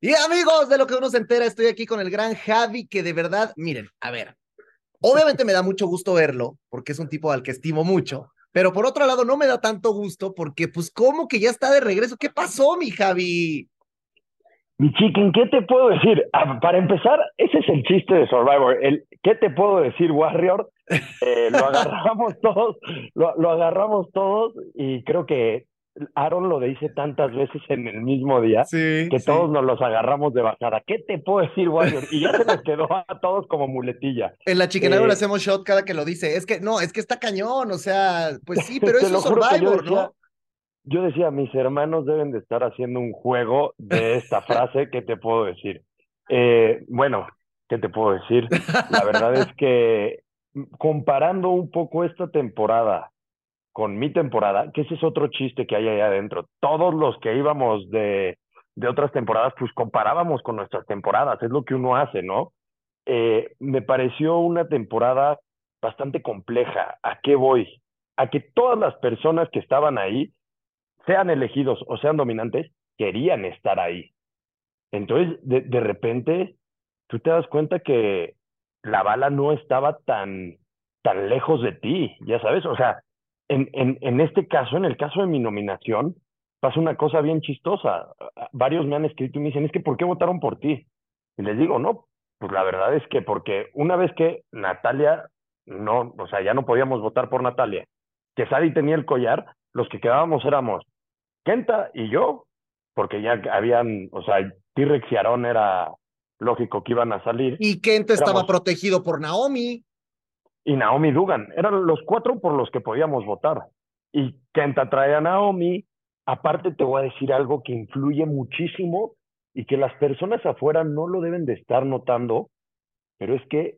Y amigos, de lo que uno se entera, estoy aquí con el gran Javi, que de verdad, miren, a ver, obviamente me da mucho gusto verlo, porque es un tipo al que estimo mucho, pero por otro lado no me da tanto gusto, porque pues como que ya está de regreso. ¿Qué pasó, mi Javi? Mi chicken, ¿qué te puedo decir? Ah, para empezar, ese es el chiste de Survivor. El ¿qué te puedo decir, Warrior? Eh, lo agarramos todos, lo, lo agarramos todos y creo que Aaron lo dice tantas veces en el mismo día que todos nos los agarramos de bajada. ¿Qué te puedo decir, Warrior? Y ya se nos quedó a todos como muletilla. En la chiquenada le eh, hacemos shot cada que lo dice. Es que no, es que está cañón, o sea, pues sí, pero eso es Survivor, ¿no? Yo decía, mis hermanos deben de estar haciendo un juego de esta frase. ¿Qué te puedo decir? Eh, bueno, ¿qué te puedo decir? La verdad es que comparando un poco esta temporada con mi temporada, que ese es otro chiste que hay ahí adentro. Todos los que íbamos de, de otras temporadas, pues comparábamos con nuestras temporadas, es lo que uno hace, ¿no? Eh, me pareció una temporada bastante compleja. ¿A qué voy? A que todas las personas que estaban ahí, sean elegidos o sean dominantes, querían estar ahí. Entonces, de, de repente, tú te das cuenta que la bala no estaba tan, tan lejos de ti, ya sabes, o sea, en, en, en este caso, en el caso de mi nominación, pasa una cosa bien chistosa. Varios me han escrito y me dicen, es que ¿por qué votaron por ti? Y les digo, no, pues la verdad es que porque una vez que Natalia, no, o sea, ya no podíamos votar por Natalia, que Sadi tenía el collar, los que quedábamos éramos Kenta y yo, porque ya habían, o sea, T-Rex y Aaron era lógico que iban a salir. Y Kenta estaba protegido por Naomi y Naomi Dugan. Eran los cuatro por los que podíamos votar. Y Kenta trae a Naomi. Aparte te voy a decir algo que influye muchísimo y que las personas afuera no lo deben de estar notando, pero es que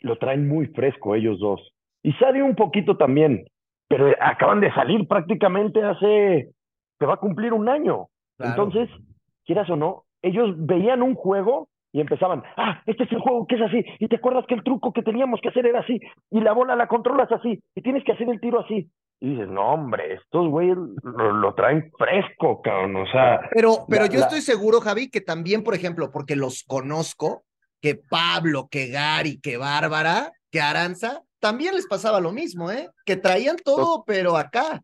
lo traen muy fresco ellos dos. Y Sadie un poquito también, pero acaban de salir prácticamente hace, se va a cumplir un año. Entonces, quieras o no, ellos veían un juego y empezaban, ah, este es el juego que es así, y te acuerdas que el truco que teníamos que hacer era así, y la bola la controlas así, y tienes que hacer el tiro así. Y dices, no, hombre, estos güeyes lo, traen fresco, cabrón, o sea. Pero, pero yo estoy seguro, Javi, que también, por ejemplo, porque los conozco, que Pablo, que Gary, que Bárbara, que Aranza, también les pasaba lo mismo, ¿eh? Que traían todo, pero acá.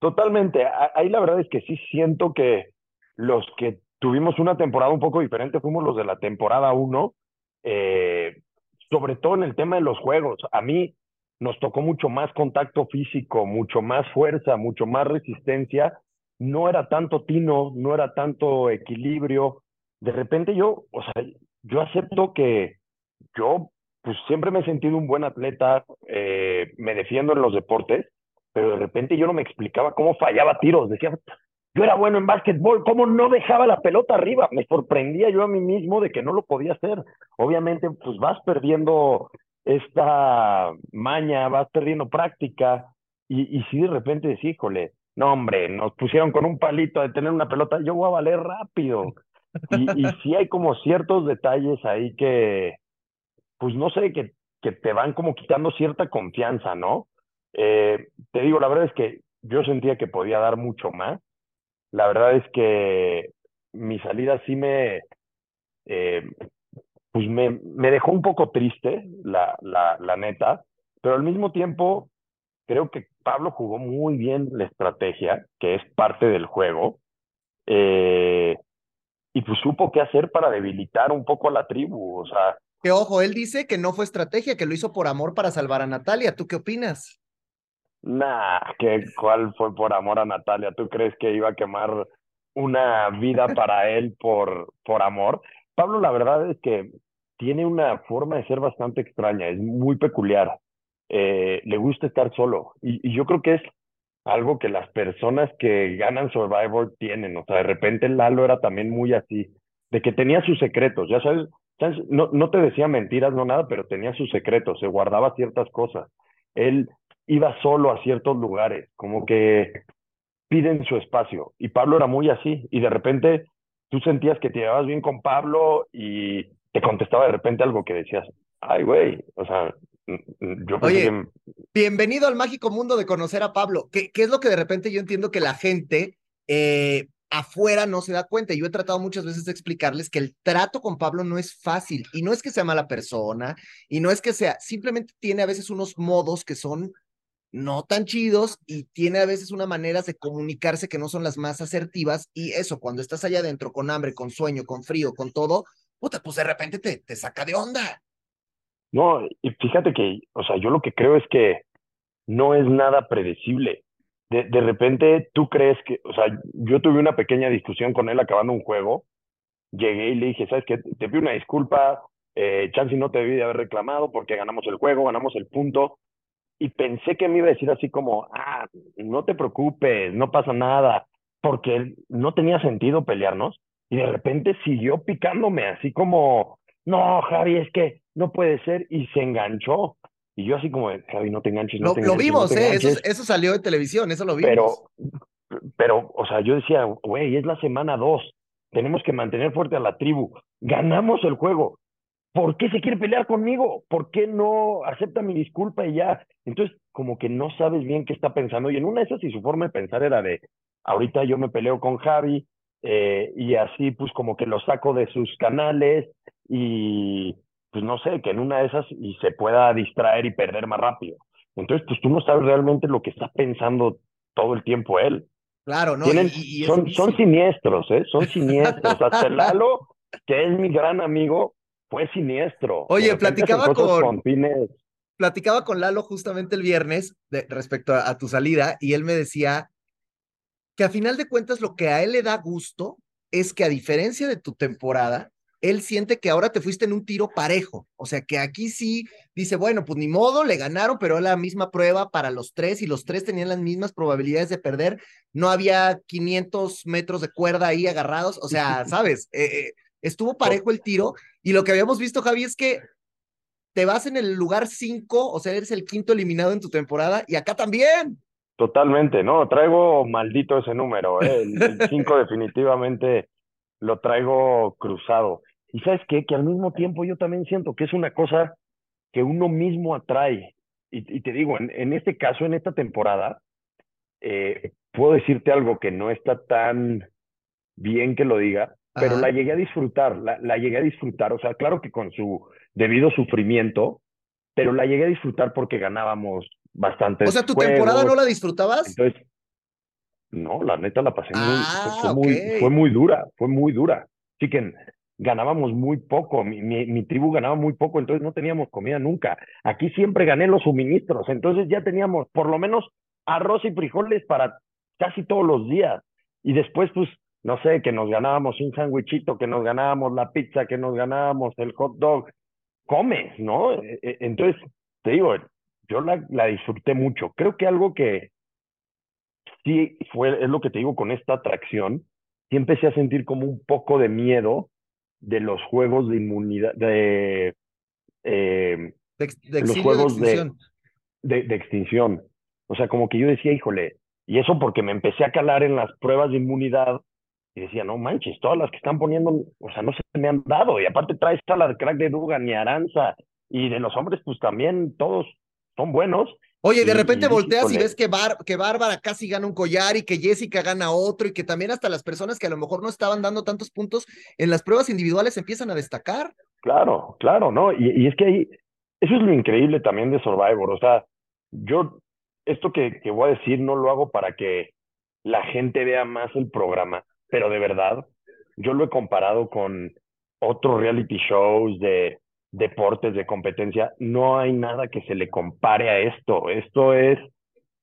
Totalmente. Ahí la verdad es que sí siento que los que tuvimos una temporada un poco diferente, fuimos los de la temporada 1, eh, sobre todo en el tema de los juegos. A mí nos tocó mucho más contacto físico, mucho más fuerza, mucho más resistencia. No era tanto tino, no era tanto equilibrio. De repente yo, o sea, yo acepto que yo pues siempre me he sentido un buen atleta, eh, me defiendo en los deportes, pero de repente yo no me explicaba cómo fallaba tiros. Decía, yo era bueno en básquetbol, ¿cómo no dejaba la pelota arriba? Me sorprendía yo a mí mismo de que no lo podía hacer. Obviamente, pues vas perdiendo esta maña, vas perdiendo práctica, y, y si de repente decís, híjole, no hombre, nos pusieron con un palito de tener una pelota, yo voy a valer rápido. Y, y sí hay como ciertos detalles ahí que, pues no sé, que, que te van como quitando cierta confianza, ¿no? Eh, te digo, la verdad es que yo sentía que podía dar mucho más la verdad es que mi salida sí me, eh, pues me, me, dejó un poco triste, la, la, la neta, pero al mismo tiempo creo que Pablo jugó muy bien la estrategia, que es parte del juego, eh, y pues supo qué hacer para debilitar un poco a la tribu, o sea... Que ojo, él dice que no fue estrategia, que lo hizo por amor para salvar a Natalia. ¿Tú qué opinas? Nah, que cuál fue por amor a Natalia. ¿Tú crees que iba a quemar una vida para él por, por amor? Pablo, la verdad es que tiene una forma de ser bastante extraña, es muy peculiar. Eh, le gusta estar solo. Y, y, yo creo que es algo que las personas que ganan Survivor tienen. O sea, de repente Lalo era también muy así, de que tenía sus secretos, ya sabes, no, no te decía mentiras, no nada, pero tenía sus secretos, se guardaba ciertas cosas. Él iba solo a ciertos lugares, como que piden su espacio. Y Pablo era muy así. Y de repente tú sentías que te llevabas bien con Pablo y te contestaba de repente algo que decías, ay, güey, o sea, yo Oye, bienvenido al mágico mundo de conocer a Pablo. ¿Qué, ¿Qué, es lo que de repente yo entiendo que la gente, eh, afuera no se da cuenta. Yo he tratado muchas veces de explicarles que el trato con Pablo no es fácil y no es que sea mala persona y no es que sea, simplemente tiene a veces unos modos que son no tan chidos y tiene a veces unas maneras de comunicarse que no son las más asertivas y eso, cuando estás allá adentro con hambre, con sueño, con frío, con todo, puta, pues de repente te, te saca de onda. No, y fíjate que, o sea, yo lo que creo es que no es nada predecible. De, de repente tú crees que, o sea, yo tuve una pequeña discusión con él acabando un juego, llegué y le dije, ¿sabes qué? Te pido una disculpa, eh, Chansey no te debí de haber reclamado porque ganamos el juego, ganamos el punto, y pensé que me iba a decir así como, ah, no te preocupes, no pasa nada, porque no tenía sentido pelearnos, y de repente siguió picándome así como, no, Javi, es que no puede ser, y se enganchó. Y yo así como, Javi, no te enganches, no Lo, te lo enganches, no vimos, te ¿eh? Eso, enganches". eso salió de televisión, eso lo vimos. Pero, pero, o sea, yo decía, güey, es la semana dos, tenemos que mantener fuerte a la tribu, ganamos el juego. ¿Por qué se quiere pelear conmigo? ¿Por qué no acepta mi disculpa y ya? Entonces, como que no sabes bien qué está pensando. Y en una de esas, y su forma de pensar era de, ahorita yo me peleo con Javi, eh, y así, pues, como que lo saco de sus canales, y pues no sé, que en una de esas y se pueda distraer y perder más rápido. Entonces, pues tú no sabes realmente lo que está pensando todo el tiempo él. Claro, ¿no? Tienen- y, y son, son siniestros, ¿eh? Son siniestros. Hasta Lalo, que es mi gran amigo, fue siniestro. Oye, platicaba con- fines. platicaba con Lalo justamente el viernes de- respecto a, a tu salida y él me decía que a final de cuentas lo que a él le da gusto es que a diferencia de tu temporada, él siente que ahora te fuiste en un tiro parejo. O sea, que aquí sí dice, bueno, pues ni modo, le ganaron, pero es la misma prueba para los tres y los tres tenían las mismas probabilidades de perder. No había 500 metros de cuerda ahí agarrados. O sea, ¿sabes? Eh, eh, estuvo parejo el tiro y lo que habíamos visto, Javi, es que te vas en el lugar 5, o sea, eres el quinto eliminado en tu temporada y acá también. Totalmente, ¿no? Traigo maldito ese número, ¿eh? El 5 definitivamente lo traigo cruzado. Y sabes qué? Que al mismo tiempo yo también siento que es una cosa que uno mismo atrae. Y, y te digo, en, en este caso, en esta temporada, eh, puedo decirte algo que no está tan bien que lo diga, pero Ajá. la llegué a disfrutar, la, la llegué a disfrutar, o sea, claro que con su debido sufrimiento, pero la llegué a disfrutar porque ganábamos bastantes O sea, tu temporada no la disfrutabas. Entonces, no, la neta la pasé muy, Ah, fue muy, ok. fue muy dura, fue muy dura. Así que ganábamos muy poco, mi, mi, mi tribu ganaba muy poco, entonces no teníamos comida nunca. Aquí siempre gané los suministros, entonces ya teníamos por lo menos arroz y frijoles para casi todos los días. Y después, pues, no sé, que nos ganábamos un sándwichito, que nos ganábamos la pizza, que nos ganábamos el hot dog. Comes, ¿no? E- e- Entonces, te digo, yo la, la disfruté mucho. Creo que algo que sí fue, es lo que te digo con esta atracción, sí empecé a sentir como un poco de miedo de los juegos de inmunidad, de, eh, De, de los juegos de- extinción. de, de extinción. O sea, como que yo decía, híjole, y eso porque me empecé a calar en las pruebas de inmunidad y decía, no manches, todas las que están poniendo, o sea, no se me han dado. Y aparte traes a la de crack de Dugan y Aranza, y de los hombres, pues también todos son buenos. Oye, de Y- repente y dije, volteas y ves que, Bar- que Bárbara casi gana un collar y que Jessica gana otro y que también hasta las personas que a lo mejor no estaban dando tantos puntos en las pruebas individuales empiezan a destacar. Claro, claro, ¿no? Y, y es que ahí, eso es lo increíble también de Survivor. O sea, yo, esto que, que voy a decir no lo hago para que la gente vea más el programa, pero de verdad, yo lo he comparado con otros reality shows de deportes, de competencia. No hay nada que se le compare a esto. Esto es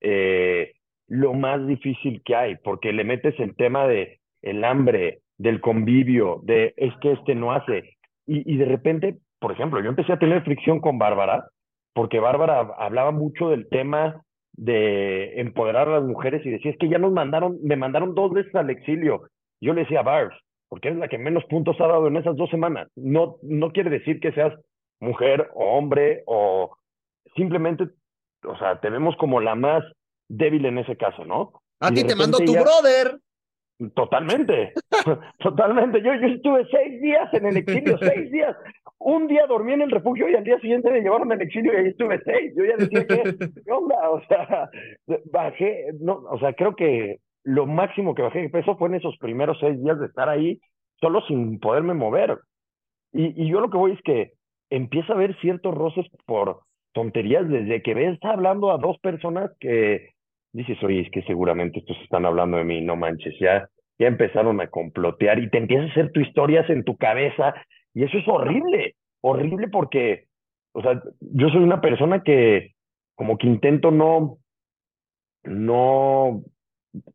eh, lo más difícil que hay, porque le metes el tema de el hambre, del convivio, de es que este no hace. Y, y de repente, por ejemplo, yo empecé a tener fricción con Bárbara, porque Bárbara hablaba mucho del tema de empoderar a las mujeres y decía, es que ya nos mandaron, me mandaron dos veces al exilio. Yo le decía, Barbs, porque eres la que menos puntos ha dado en esas dos semanas. No, no quiere decir que seas mujer o hombre o simplemente, o sea, tenemos como la más débil en ese caso, ¿no? A ti te repente tu ya- brother. Totalmente, totalmente. Yo, yo estuve seis días en el exilio, seis días. Un día dormí en el refugio y al día siguiente me llevaron al exilio y ahí estuve seis. Yo ya decía que, ¿qué onda? O sea, bajé, no, o sea, creo que lo máximo que bajé de peso fue en esos primeros seis días de estar ahí solo sin poderme mover. Y, y yo lo que voy es que empieza a haber ciertos roces por tonterías desde que ves hablando a dos personas que dices, oye, es que seguramente estos están hablando de mí, no manches, ya, empezaron a complotear y te empiezas a hacer tus historias en tu cabeza y eso es horrible, horrible porque, o sea, yo soy una persona que como que intento no, no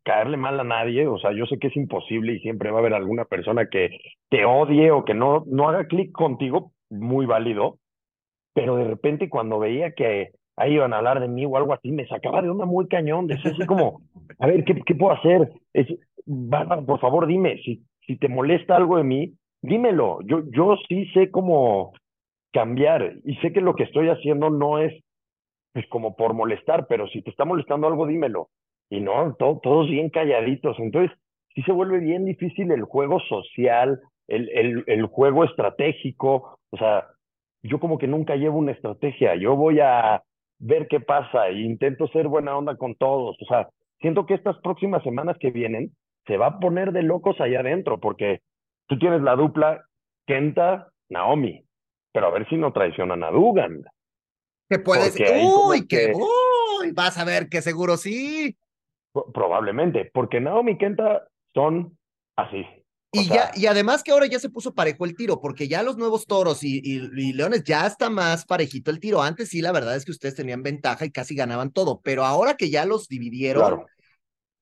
caerle mal a nadie, o sea, yo sé que es imposible y siempre va a haber alguna persona que te odie o que no, no haga clic contigo, muy válido, pero de repente cuando veía que ahí iban a hablar de mí o algo así, me sacaba de onda muy cañón, decía así como, a ver, ¿qué, qué puedo hacer? Es, por favor, dime, si, si te molesta algo de mí, dímelo, yo, yo sí sé cómo cambiar y sé que lo que estoy haciendo no es pues como por molestar, pero si te está molestando algo, dímelo. Y no, todos bien calladitos. Entonces, sí se vuelve bien difícil el juego social, el, el, el juego estratégico. O sea, yo como que nunca llevo una estrategia. Yo voy a ver qué pasa e intento ser buena onda con todos. O sea, siento que estas próximas semanas que vienen se va a poner de locos allá adentro, porque tú tienes la dupla Kenta, Naomi, pero a ver si no traicionan a Dugan. Que puedes, uy, que, uy, vas a ver que seguro sí. Probablemente, porque Naomi y Kenta son así. Y, ya, y además que ahora ya se puso parejo el tiro, porque ya los nuevos toros y, y, leones ya está más parejito el tiro. Antes sí, la verdad es que ustedes tenían ventaja y casi ganaban todo, pero ahora que ya los dividieron,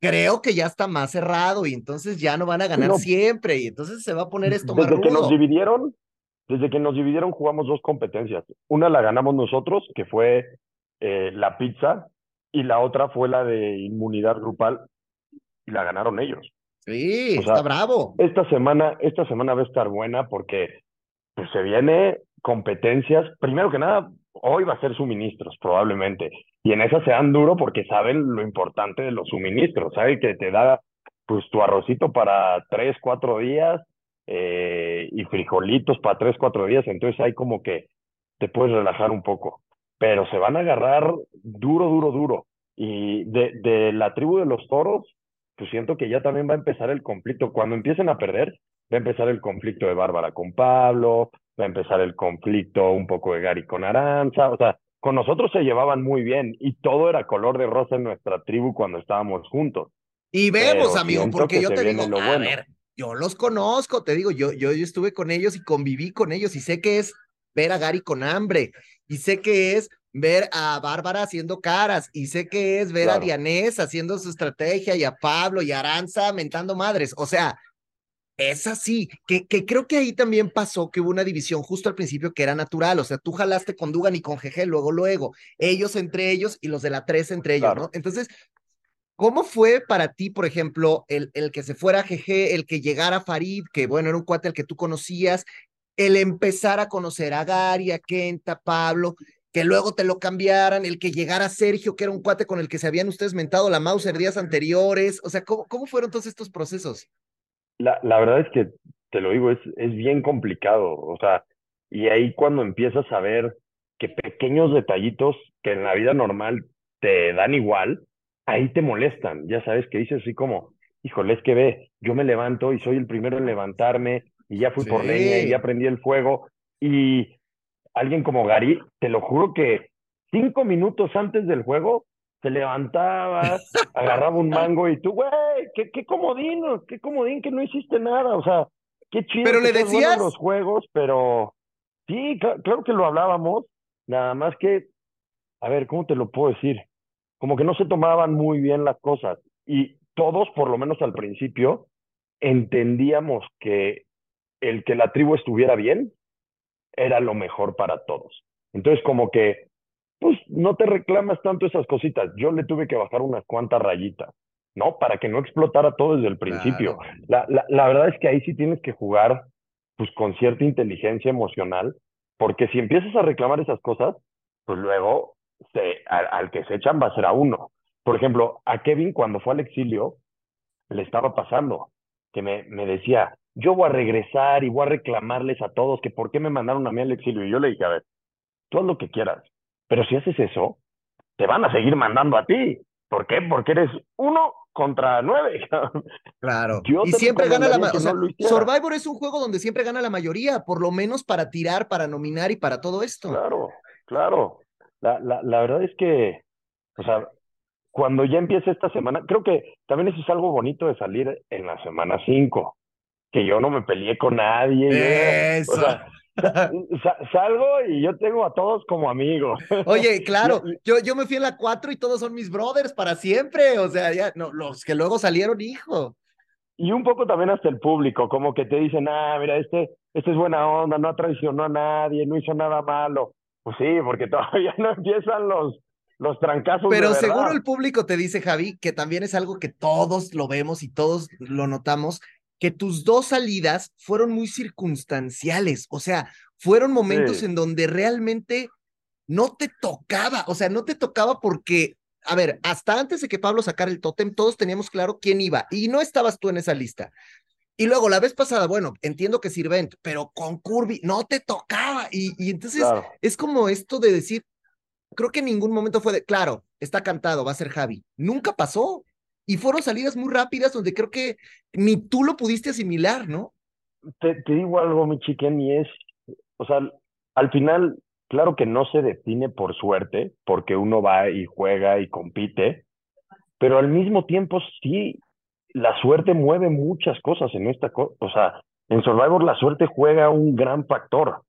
creo que ya está más cerrado y entonces ya no van a ganar siempre y entonces se va a poner esto desde más rudo. que nos dividieron, desde que nos dividieron jugamos dos competencias. Una la ganamos nosotros, que fue eh, la pizza, y la otra fue la de inmunidad grupal, y la ganaron ellos. Sí, está bravo. Esta semana, esta semana va a estar buena porque pues, se viene competencias. Primero que nada, hoy va a ser suministros, probablemente. Y en esa sean duro porque saben lo importante de los suministros. Saben que te da pues tu arrocito para tres, cuatro días eh, y frijolitos para tres, cuatro días. Entonces hay como que te puedes relajar un poco. Pero se van a agarrar duro, duro, duro. Y de, de la tribu de los toros, pues siento que ya también va a empezar el conflicto. Cuando empiecen a perder, va a empezar el conflicto de Bárbara con Pablo, va a empezar el conflicto un poco de Gary con Aranza, o sea, con nosotros se llevaban muy bien y todo era color de rosa en nuestra tribu cuando estábamos juntos. Y vemos, amigo, porque yo te digo, a ver, yo los conozco, te digo, yo, yo, yo estuve con ellos y conviví con ellos y sé que es ver a Gary con hambre. Y sé que es ver a Bárbara haciendo caras y sé que es ver a Dianés haciendo su estrategia y a Pablo y a Aranza mentando madres. O sea, es así, que, que creo que ahí también pasó que hubo una división justo al principio que era natural, o sea, tú jalaste con Dugan y con GG, luego, luego, ellos entre ellos y los de la 3 entre ellos, ¿no? Entonces, ¿cómo fue para ti, por ejemplo, el, el que se fuera GG, el que llegara Farid, que bueno, era un cuate al que tú conocías, el empezar a conocer a Gary, a Kenta, Pablo, que luego te lo cambiaran, el que llegara Sergio, que era un cuate con el que se habían ustedes mentado la Mauser días anteriores, o sea, ¿cómo, cómo fueron todos estos procesos? la, la verdad es que, te lo digo, es, es bien complicado, o sea, y ahí cuando empiezas a ver que pequeños detallitos que en la vida normal te dan igual, ahí te molestan, ya sabes que dices así como, híjole, es que ve, yo me levanto y soy el primero en levantarme y ya fui por leña y ya prendí el fuego y alguien como Gary, te lo juro que cinco minutos antes del juego se levantaba, agarraba un mango y tú, güey, qué, qué comodín, qué comodín que no hiciste nada, o sea, qué chido. Pero le decías los juegos, pero sí, claro que lo hablábamos, nada más que, a ver, ¿cómo te lo puedo decir? Como que no se tomaban muy bien las cosas y todos, por lo menos al principio, entendíamos que el que la tribu estuviera bien era lo mejor para todos. Entonces, como que pues no te reclamas tanto esas cositas. Yo le tuve que bajar unas cuantas rayitas, ¿no? Para que no explotara todo desde el principio. La, la, la, verdad es que ahí sí tienes que jugar pues con cierta inteligencia emocional, porque si empiezas a reclamar esas cosas, pues luego se, al, al que se echan va a ser a uno. Por ejemplo, a Kevin cuando fue al exilio, le estaba pasando, que me, me decía, yo voy a regresar y voy a reclamarles a todos que por qué me mandaron a mí al exilio. Y yo le dije, a ver, tú haz lo que quieras, pero si haces eso, te van a seguir mandando a ti. ¿Por qué? Porque eres uno contra nueve. Claro. y siempre gana la mayoría. Survivor es un juego donde siempre gana la mayoría, por lo menos para tirar, para nominar y para todo esto. Claro, claro. La, la, la verdad es que, o sea, cuando ya empieza esta semana, creo que también eso es algo bonito de salir en la semana 5, que yo no me peleé con nadie. Eso. o sea, salgo y yo tengo a todos como amigos. Oye, claro, yo, yo me fui en la 4 y todos son mis brothers para siempre. O sea, ya, no, los que luego salieron, hijo. Y un poco también hasta el público, como que te dicen, ah, mira, este, este es buena onda, no traicionó a nadie, no hizo nada malo. Pues sí, porque todavía no empiezan los, los trancazos. Pero seguro el público te dice, Javi, que también es algo que todos lo vemos y todos lo notamos, que tus dos salidas fueron muy circunstanciales, o sea, fueron momentos en donde realmente no te tocaba, o sea, no te tocaba porque, a ver, hasta antes de que Pablo sacara el tótem, todos teníamos claro quién iba y no estabas tú en esa lista. Y luego la vez pasada, bueno, entiendo que Sirvent, pero con Curvy no te tocaba. Y, y entonces es como esto de decir, creo que en ningún momento fue de, claro, está cantado, va a ser Javi. Nunca pasó. Y fueron salidas muy rápidas donde creo que ni tú lo pudiste asimilar, ¿no? Te, digo algo, mi chiquen, y es, o sea, al final, claro que no se define por suerte, porque uno va y juega y compite, pero al mismo tiempo sí, la suerte mueve muchas cosas en esta cosa, o sea, en Survivor la suerte juega un gran factor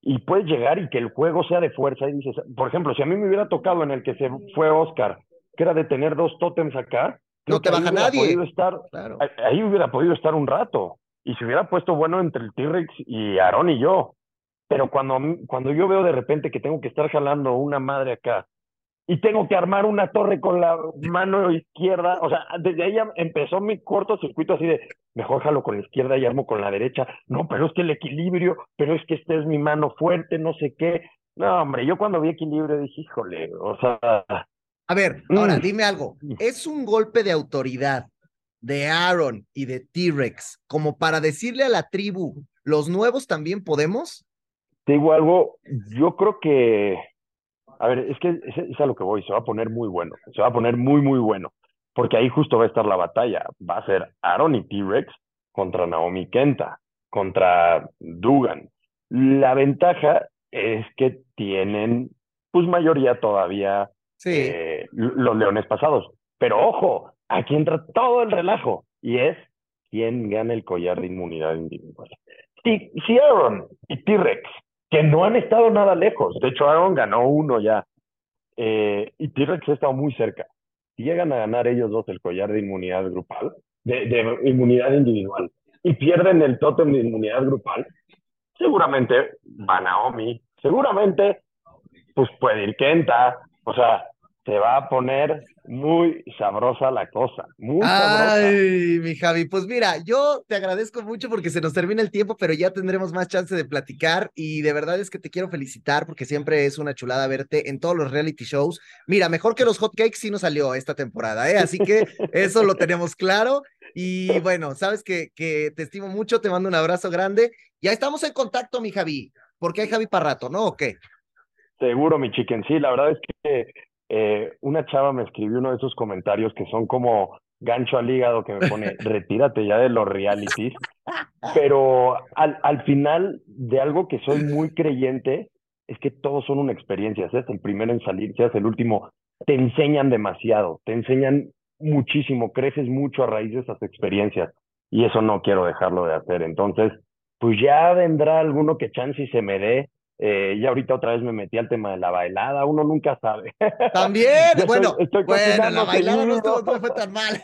y puedes llegar y que el juego sea de fuerza y dices, por ejemplo, si a mí me hubiera tocado en el que se fue Oscar, que era de tener dos tótems acá, no te baja nadie. Estar, Ahí hubiera podido estar un rato. Y se hubiera puesto bueno entre el T-Rex y Aaron y yo. Pero cuando, cuando yo veo de repente que tengo que estar jalando una madre acá y tengo que armar una torre con la mano izquierda, o sea, desde ahí empezó mi cortocircuito así de, mejor jalo con la izquierda y armo con la derecha. No, pero es que el equilibrio, pero es que esta es mi mano fuerte, no sé qué. No, hombre, yo cuando vi equilibrio dije, híjole, o sea, a ver, ahora mm. dime algo. ¿Es un golpe de autoridad de Aaron y de T-Rex como para decirle a la tribu, los nuevos también podemos? Te digo algo, yo creo que, a ver, es que es, a lo que voy, se va a poner muy bueno, se va a poner muy, muy bueno, porque ahí justo va a estar la batalla, va a ser Aaron y T-Rex contra Naomi Kenta, contra Dugan. La ventaja es que tienen, pues mayoría todavía sí. Eh, los leones pasados. Pero ojo, aquí entra todo el relajo y es quién gana el collar de inmunidad individual. Si, si Aaron y T-Rex, que no han estado nada lejos, de hecho Aaron ganó uno ya, eh, y T-Rex ha estado muy cerca. Si llegan a ganar ellos dos el collar de inmunidad grupal, de, de inmunidad individual, y pierden el tótem de inmunidad grupal, seguramente va Naomi, seguramente pues puede ir Kenta, o sea, se va a poner muy sabrosa la cosa. Muy Ay, mi Javi, pues mira, yo te agradezco mucho porque se nos termina el tiempo, pero ya tendremos más chance de platicar y de verdad es que te quiero felicitar porque siempre es una chulada verte en todos los reality shows. Mira, mejor que los hotcakes sí nos salió esta temporada, ¿eh? Así que eso lo tenemos claro. Y bueno, sabes que, que te estimo mucho, te mando un abrazo grande. Ya estamos en contacto, mi Javi, porque hay Javi para rato, ¿no? ¿O qué? Seguro, mi chicken. Sí, la verdad es que eh, una chava me escribió uno de esos comentarios que son como gancho al hígado que me pone, retírate ya de los realities. Pero al, al final de algo que soy muy creyente es que todos son una experiencia. Seas el primero en salir, seas el último, te enseñan demasiado, te enseñan muchísimo, creces mucho a raíz de esas experiencias. Y eso no quiero dejarlo de hacer. Entonces, pues ya vendrá alguno que chance y se me dé eh, y ahorita otra vez me metí al tema de la bailada, uno nunca sabe. También, bueno, bueno, la bailada no, fue tan mal.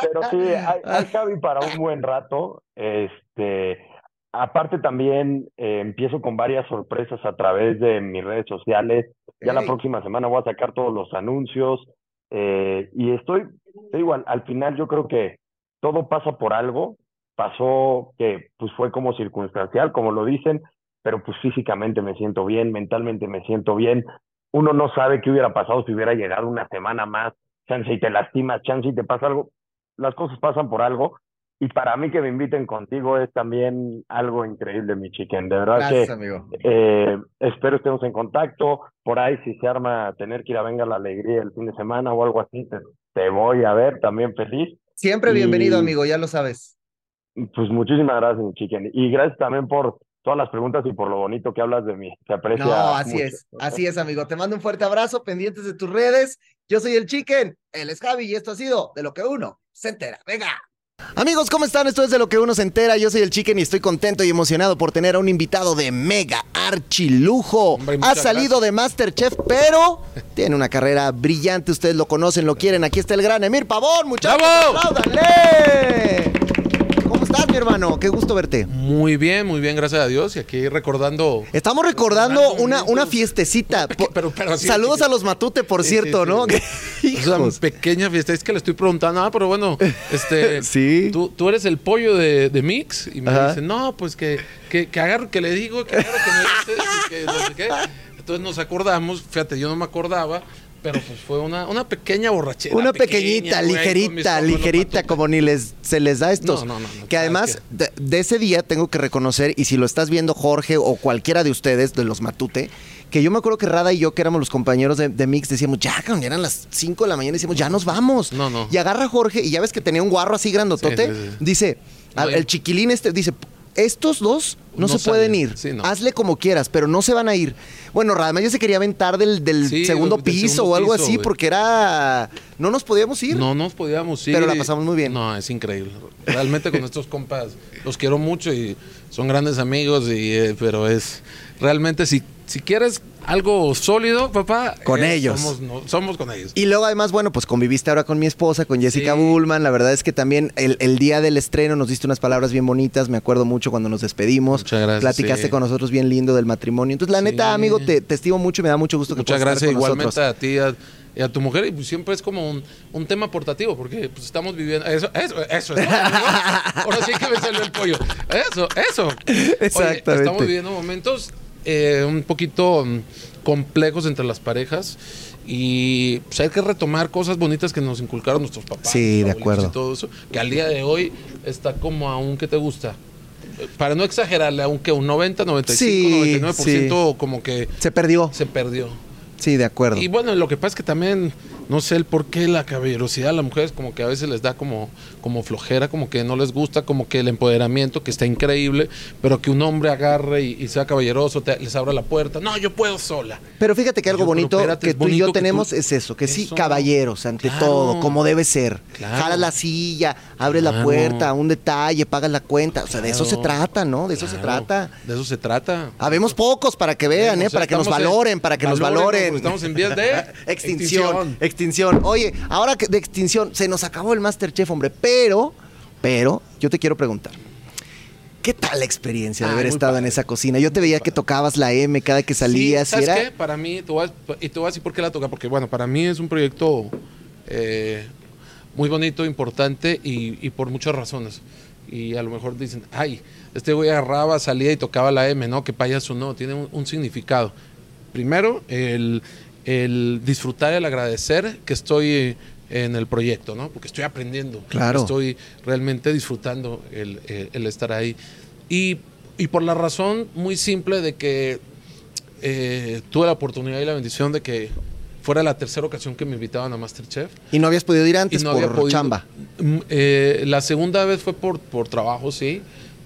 Pero sí, hay, hay, Javi para un buen rato. Este, aparte también eh, empiezo con varias sorpresas a través de mis redes sociales. Ya la próxima semana voy a sacar todos los anuncios. Eh, y estoy, igual, al final yo creo que todo pasa por algo. Pasó que pues fue como circunstancial, como lo dicen, pero pues físicamente me siento bien, mentalmente me siento bien. Uno no sabe qué hubiera pasado si hubiera llegado una semana más, chance y te lastimas, chance y te pasa algo. Las cosas pasan por algo, y para mí que me inviten contigo es también algo increíble, mi chicken. De verdad Gracias, que amigo. eh, espero estemos en contacto. Por ahí, si se arma tener que ir a Venga la Alegría el fin de semana o algo así, te, te voy a ver también feliz. Siempre bienvenido, Y- amigo, ya lo sabes. Pues muchísimas gracias, mi chicken. Y gracias también por todas las preguntas y por lo bonito que hablas de mí. Se aprecia. No, así mucho. es, así es, amigo. Te mando un fuerte abrazo, pendientes de tus redes. Yo soy el Chicken, él es Javi y esto ha sido de lo que uno se entera. Venga. Amigos, ¿cómo están? Esto es de lo que uno se entera. Yo soy el Chicken y estoy contento y emocionado por tener a un invitado de mega archilujo. Hombre, ha salido de Masterchef, pero tiene una carrera brillante. Ustedes lo conocen, lo quieren. Aquí está el gran Emir Pavón, muchachos. ¡Bravo! ¡Apláudanle! ¿Cómo estás, mi hermano? Qué gusto verte. Muy bien, muy bien, gracias a Dios. Y aquí recordando. Estamos recordando una, una fiestecita. Pero- pero- pero así de Saludos a los Matute, por Sí, cierto, sí, ¿no? sí. O sea, pequeña fiesta. Es que le estoy preguntando, ah, pero bueno, este. Sí. Tú, tú eres el pollo de, de Mix. Y me Ajá. dicen, no, pues que, que, que agarro, que le digo, que agarro, que me dices, y que no sé qué. Entonces nos acordamos, fíjate, yo no me acordaba, pero pues fue una, una pequeña borrachera. Una pequeñita, ligerita, ligerita, como ni les se les da a estos. No, no, no, que además, de, de ese día tengo que reconocer, y si lo estás viendo Jorge o cualquiera de ustedes, de los Matute, que yo me acuerdo que Rada y yo, que éramos los compañeros de, de Mix, decíamos, ya, cabrón, eran las 5 de la mañana, decíamos, ya nos vamos. No, no. Y agarra Jorge, y ya ves que tenía un guarro así grandotote, Sí, sí, sí. dice, al- el chiquilín este, dice, estos dos no, No se pueden ir. Sí, no. Hazle como quieras, pero no se van a ir. Bueno, Radamés ya se quería aventar del, del Sí, segundo del piso segundo o algo piso, así, porque era. No nos podíamos ir. No nos podíamos ir. Pero la pasamos muy bien. No, es increíble. Realmente con estos compas los quiero mucho y son grandes amigos, y, eh, pero es realmente si, si quieres algo sólido, papá. Con eh, ellos. Somos, no, somos con ellos. Y luego además, bueno, pues conviviste ahora con mi esposa, con Jessica Sí. Bullman. La verdad es que también el, el día del estreno nos diste unas palabras bien bonitas. Me acuerdo mucho cuando nos despedimos. Muchas gracias, Platicaste sí. con nosotros bien lindo del matrimonio. Entonces, la Sí. neta, amigo, te, te estimo mucho y me da mucho gusto que Muchas estar gracias con igualmente nosotros. a ti a- y a tu mujer. Y pues siempre es como un, un tema portativo, porque pues estamos viviendo. Eso, eso, eso. es, ¿no? Ahora sí que me salió el pollo. Eso, eso. Oye, Exactamente. estamos viviendo momentos eh, un poquito mm, complejos entre las parejas. Y pues, hay que retomar cosas bonitas que nos inculcaron nuestros papás. Sí, de acuerdo. Y todo eso, que al día de hoy está como aún que te gusta. Para no exagerarle, aunque un 90, 95, Sí, 99% como que Se perdió. se perdió. Sí, de acuerdo. Y bueno, lo que pasa es que también, no sé el por qué la caballerosidad a las mujeres como que a veces les da como, como flojera, como que no les gusta, como que el empoderamiento, que está increíble, pero que un hombre agarre y, y sea caballeroso, te- les abra la puerta. No, yo puedo sola. Pero fíjate que algo Yo, bonito espérate, que tú y yo que tenemos tú- es eso, que sí, caballeros ante Claro. todo, como debe ser. Claro. Jalas la silla, abres la puerta, un detalle, pagas la cuenta. O sea, de eso se trata, ¿no? De eso se trata. De eso se trata. Habemos pocos para que vean, ¿eh? sea, Para que nos en- valoren, para que nos valoren. Estamos en vías de Extinción, extinción. Oye, ahora que de extinción, se nos acabó el Masterchef, hombre, pero, pero, yo te quiero preguntar. ¿Qué tal la experiencia de haber estado en esa cocina? Yo te veía que tocabas la M cada que salías Sí, y ¿sabes era... qué? Para mí, te voy a- y te voy a decir por qué la toca, porque bueno, para mí es un proyecto eh, muy bonito, importante y, y por muchas razones. Y a lo mejor dicen, ay, este güey agarraba, salía y tocaba la M, ¿no? Que payaso no, tiene un, un significado. Primero, el, el disfrutar, el agradecer que estoy en el proyecto, ¿no? Porque estoy aprendiendo. Claro. Estoy realmente disfrutando el, el- el estar ahí. Y, y por la razón muy simple de que eh, tuve la oportunidad y la bendición de que fuera la tercera ocasión que me invitaban a Masterchef. Y no habías podido ir antes y no por había podido- chamba. Mm, eh, la segunda vez fue por, por trabajo, sí,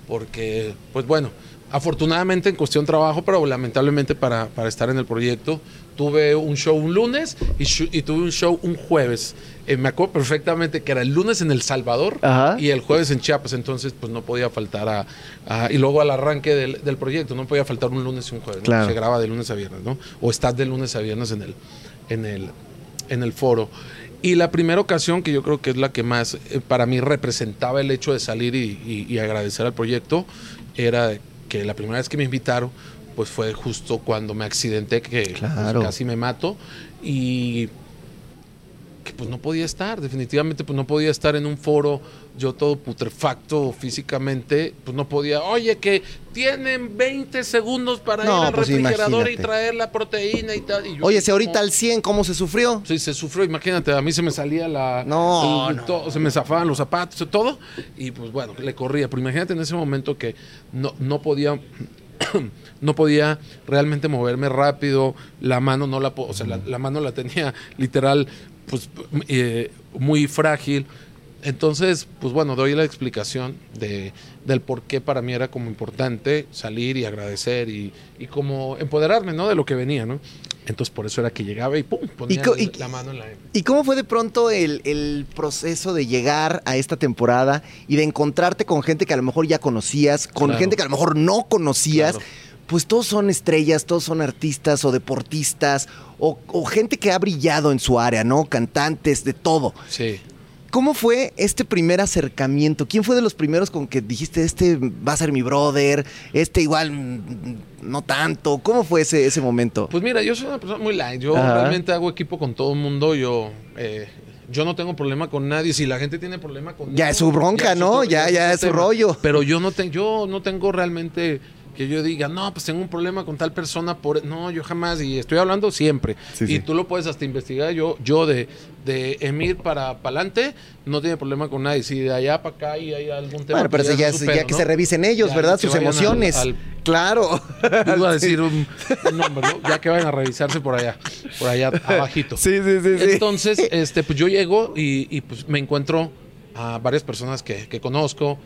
porque, pues bueno, afortunadamente en cuestión trabajo, pero lamentablemente para, para estar en el proyecto, tuve un show un lunes y, tuve un show un jueves. Eh, me acuerdo perfectamente que era el lunes en El Salvador Ajá. y el jueves en Chiapas, entonces pues no podía faltar a, a- y luego al arranque del, del proyecto, no podía faltar un lunes y un jueves, ¿no? Claro. se graba de lunes a viernes, ¿no? O estás de lunes a viernes en el, en el, en el foro. Y la primera ocasión, que yo creo que es la que más eh, para mí representaba el hecho de salir y, y- y agradecer al proyecto, era que la primera vez que me invitaron, pues fue justo cuando me accidenté, que pues, casi me mato. Y que porque pues no podía estar, definitivamente pues no podía estar en un foro, yo todo putrefacto físicamente, pues no podía, oye, que tienen 20 segundos para No, ir al pues, refrigerador y traer la proteína y tal. y yo Oye, si ahorita al 100, ¿cómo se sufrió? Sí, se sufrió, imagínate, a mí se me salía la... No, el- no. todo, se me zafaban los zapatos, todo, y pues bueno, le corría. Pero imagínate en ese momento que no, no podía... No podía realmente moverme rápido, la mano no la, o sea, la, la mano la tenía literal, pues eh, muy frágil. Entonces, pues bueno, doy la explicación de, del por qué para mí era como importante salir y agradecer y, y como empoderarme, ¿no? De lo que venía, ¿no? Entonces, por eso era que llegaba y pum, ponía y- la mano en la... ¿Y cómo fue de pronto el, el proceso de llegar a esta temporada y de encontrarte con gente que a lo mejor ya conocías, con Claro. gente que a lo mejor no conocías? Claro. Pues todos son estrellas, todos son artistas o deportistas o, o gente que ha brillado en su área, ¿no? Cantantes, de todo. Sí. ¿Cómo fue este primer acercamiento? ¿Quién fue de los primeros con que dijiste, este va a ser mi brother, este igual mm, no tanto? ¿Cómo fue ese, ese momento? Pues mira, yo soy una persona muy light. Yo Ajá. realmente hago equipo con todo el mundo. Yo, eh, yo no tengo problema con nadie. Si la gente tiene problema con Ya es su bronca, ¿no? Ya- ya es su rollo. Pero yo no, te- yo no tengo realmente que yo diga, no, pues tengo un problema con tal persona. por No, yo jamás. Y estoy hablando siempre. Sí, y sí. tú lo puedes hasta investigar. Yo, yo de, de Emir para adelante no tiene problema con nadie. Si de allá para acá y hay algún tema. Bueno, pero ya, es que se revisen ellos, Ya, ¿verdad? Sus al- emociones. al Claro. Iba a decir un, un nombre, ¿no? Ya que vayan a revisarse por allá, por allá abajito. Sí, sí, sí, sí. Entonces, este, pues yo llego y, y, pues me encuentro a varias personas que, que conozco,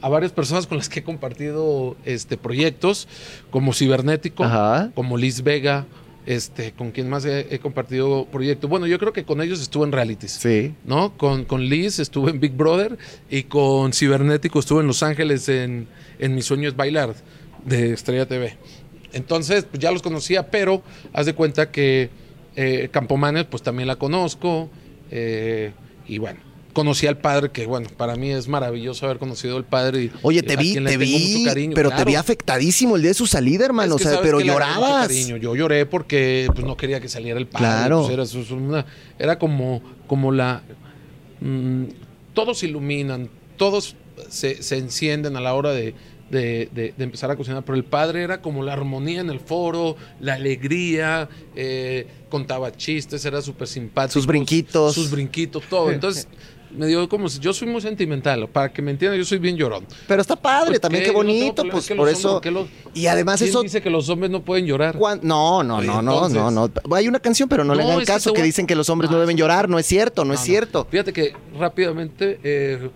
a varias personas con las que he compartido este, proyectos, como Cibernético, Ajá. como Liz Vega, este, con quien más he, he compartido proyectos. Bueno, yo creo que con ellos estuve en realities. Sí. ¿no? Con, con Liz estuve en Big Brother y con Cibernético estuve en Los Ángeles en, en Mi Sueño es Bailar de Estrella TV. Entonces, pues ya los conocía, pero haz de cuenta que eh, Campomanes, pues también la conozco. eh, y bueno, conocí al padre, que bueno, para mí es maravilloso haber conocido al padre. y- Oye, te a vi, te tengo vi, mucho cariño, pero te vi afectadísimo el día de su salida, hermano. Es que o sea, pero llorabas. cariño. Yo lloré porque pues, no quería que saliera el padre. Claro. Pues, era, una- era como, como la. mm, todos iluminan, todos se, se encienden a la hora de, de- de- de empezar a cocinar. Pero el padre era como la armonía en el foro, la alegría, eh, contaba chistes, era súper simpático. Sus brinquitos. Sus brinquitos, todo. Entonces. Me dio como si yo soy muy sentimental, para que me entiendan, yo soy bien llorón. Pero está padre Pues, también, ¿qué? no bonito, pues por eso. hombres, ¿qué los- Y además ¿Quién eso. dice que los hombres no pueden llorar? No, no, Oye, no, no, entonces- no, no. Hay una canción, pero no, le No, hagan es que caso que dicen que los hombres Ah, no deben eso- llorar. No es cierto, no, es cierto. Fíjate que rápidamente, eh,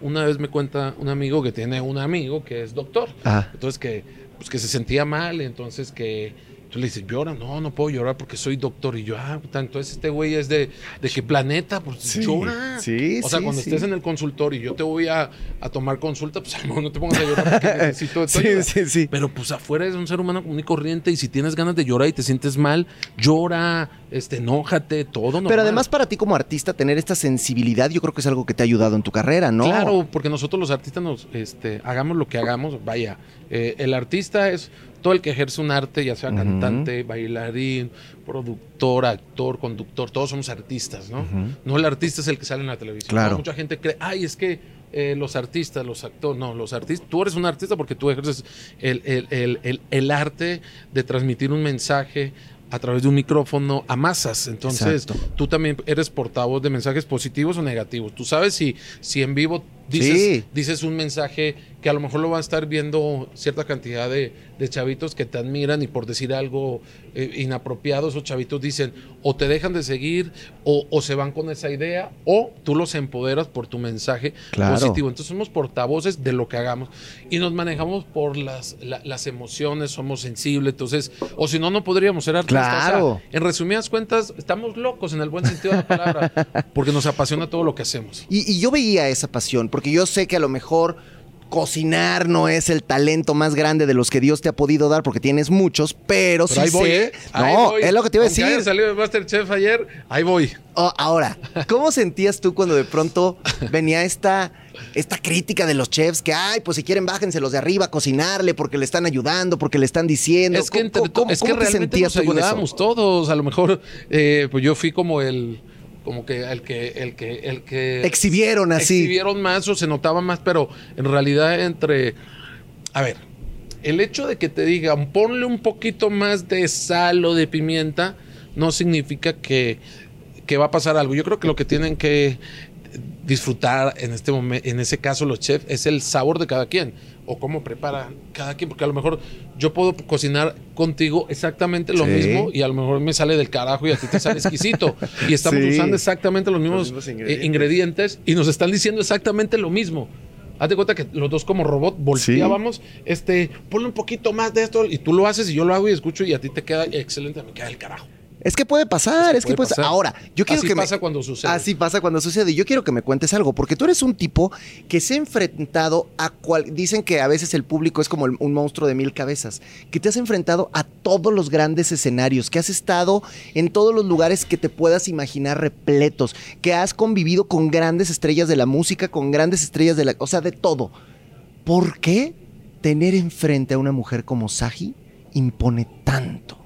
una vez me cuenta un amigo que tiene un amigo que es doctor. Ajá. Entonces que, pues que se sentía mal, entonces que tú le dices, llora, no, no puedo llorar porque soy doctor. Y yo, ah, entonces este güey es de, de qué planeta, pues Sí, llora. sí, O sea, sí, cuando sí. estés en el consultorio y yo te voy a, a tomar consulta, pues a lo mejor no te pongas a llorar porque necesito Sí, ayuda. sí, sí. Pero pues afuera es un ser humano común y corriente y si tienes ganas de llorar y te sientes mal, llora, este, enójate, todo normal. Pero además para ti como artista tener esta sensibilidad yo creo que es algo que te ha ayudado en tu carrera, ¿no? Claro, porque nosotros los artistas nos, este, hagamos lo que hagamos, vaya, eh, el artista es todo el que ejerce un arte, ya sea cantante, bailarín, productor, actor, conductor, todos somos artistas, ¿no? No el artista es el que sale en la televisión. Claro. ¿no? Mucha gente cree, ay, es que eh, los artistas, los actores, no, los artistas, tú eres un artista porque tú ejerces el, el- el- el- el arte de transmitir un mensaje a través de un micrófono a masas. Entonces, Exacto. tú también eres portavoz de mensajes positivos o negativos. Tú sabes si, si en vivo dices, Sí. dices un mensaje que a lo mejor lo va a estar viendo cierta cantidad de, de chavitos que te admiran y por decir algo eh, inapropiado, esos chavitos dicen o te dejan de seguir o, o se van con esa idea o tú los empoderas por tu mensaje Claro. positivo. Entonces somos portavoces de lo que hagamos y nos manejamos por las, la- las emociones, somos sensibles, entonces, o si no, no podríamos ser artistas. Claro. O sea, en resumidas cuentas, estamos locos en el buen sentido de la palabra porque nos apasiona todo lo que hacemos. Y, y yo veía esa pasión, porque yo sé que a lo mejor cocinar no es el talento más grande de los que Dios te ha podido dar, porque tienes muchos, pero, Pero sí ahí voy, sé. ¿eh? Ahí No, voy. es lo que te iba a decir. salido de Masterchef ayer, ahí voy. Oh, ahora, ¿cómo sentías tú cuando de pronto venía esta, esta crítica de los chefs que, ay, pues si quieren bájense los de arriba a cocinarle porque le están ayudando, porque le están diciendo? Es que, ¿Cómo, entre cómo- es que te realmente sentías nos ayudábamos todos. A lo mejor, eh, pues yo fui como el como que el que, el que, el que Exhibieron así. exhibieron más o se notaba más, pero en realidad entre, a ver, el hecho de que te digan ponle un poquito más de sal o de pimienta no significa que, que va a pasar algo. Yo creo que lo que tienen que disfrutar en este momento, en ese caso los chefs, es el sabor de cada quien o cómo prepara cada quien, porque a lo mejor yo puedo cocinar contigo exactamente lo Sí. mismo y a lo mejor me sale del carajo y a ti te sale exquisito y estamos Sí. usando exactamente los mismos, mismos eh, ingredientes. ingredientes. y nos están diciendo exactamente lo mismo. Haz de cuenta que los dos como robot volteábamos, este, ponle un poquito más de esto y tú lo haces y yo lo hago y escucho y a ti te queda excelente, me queda el carajo. Es que puede pasar, es que puede puede pasar. Ahora, yo quiero Así que me- pasa cuando sucede. Así pasa cuando sucede. Y Yo quiero que me cuentes algo, porque tú eres un tipo que se ha enfrentado a cual. Dicen que a veces el público es como un monstruo de mil cabezas, que te has enfrentado a todos los grandes escenarios, que has estado en todos los lugares que te puedas imaginar repletos, que has convivido con grandes estrellas de la música, con grandes estrellas de la. O sea, de todo. ¿Por qué tener enfrente a una mujer como Saji impone tanto?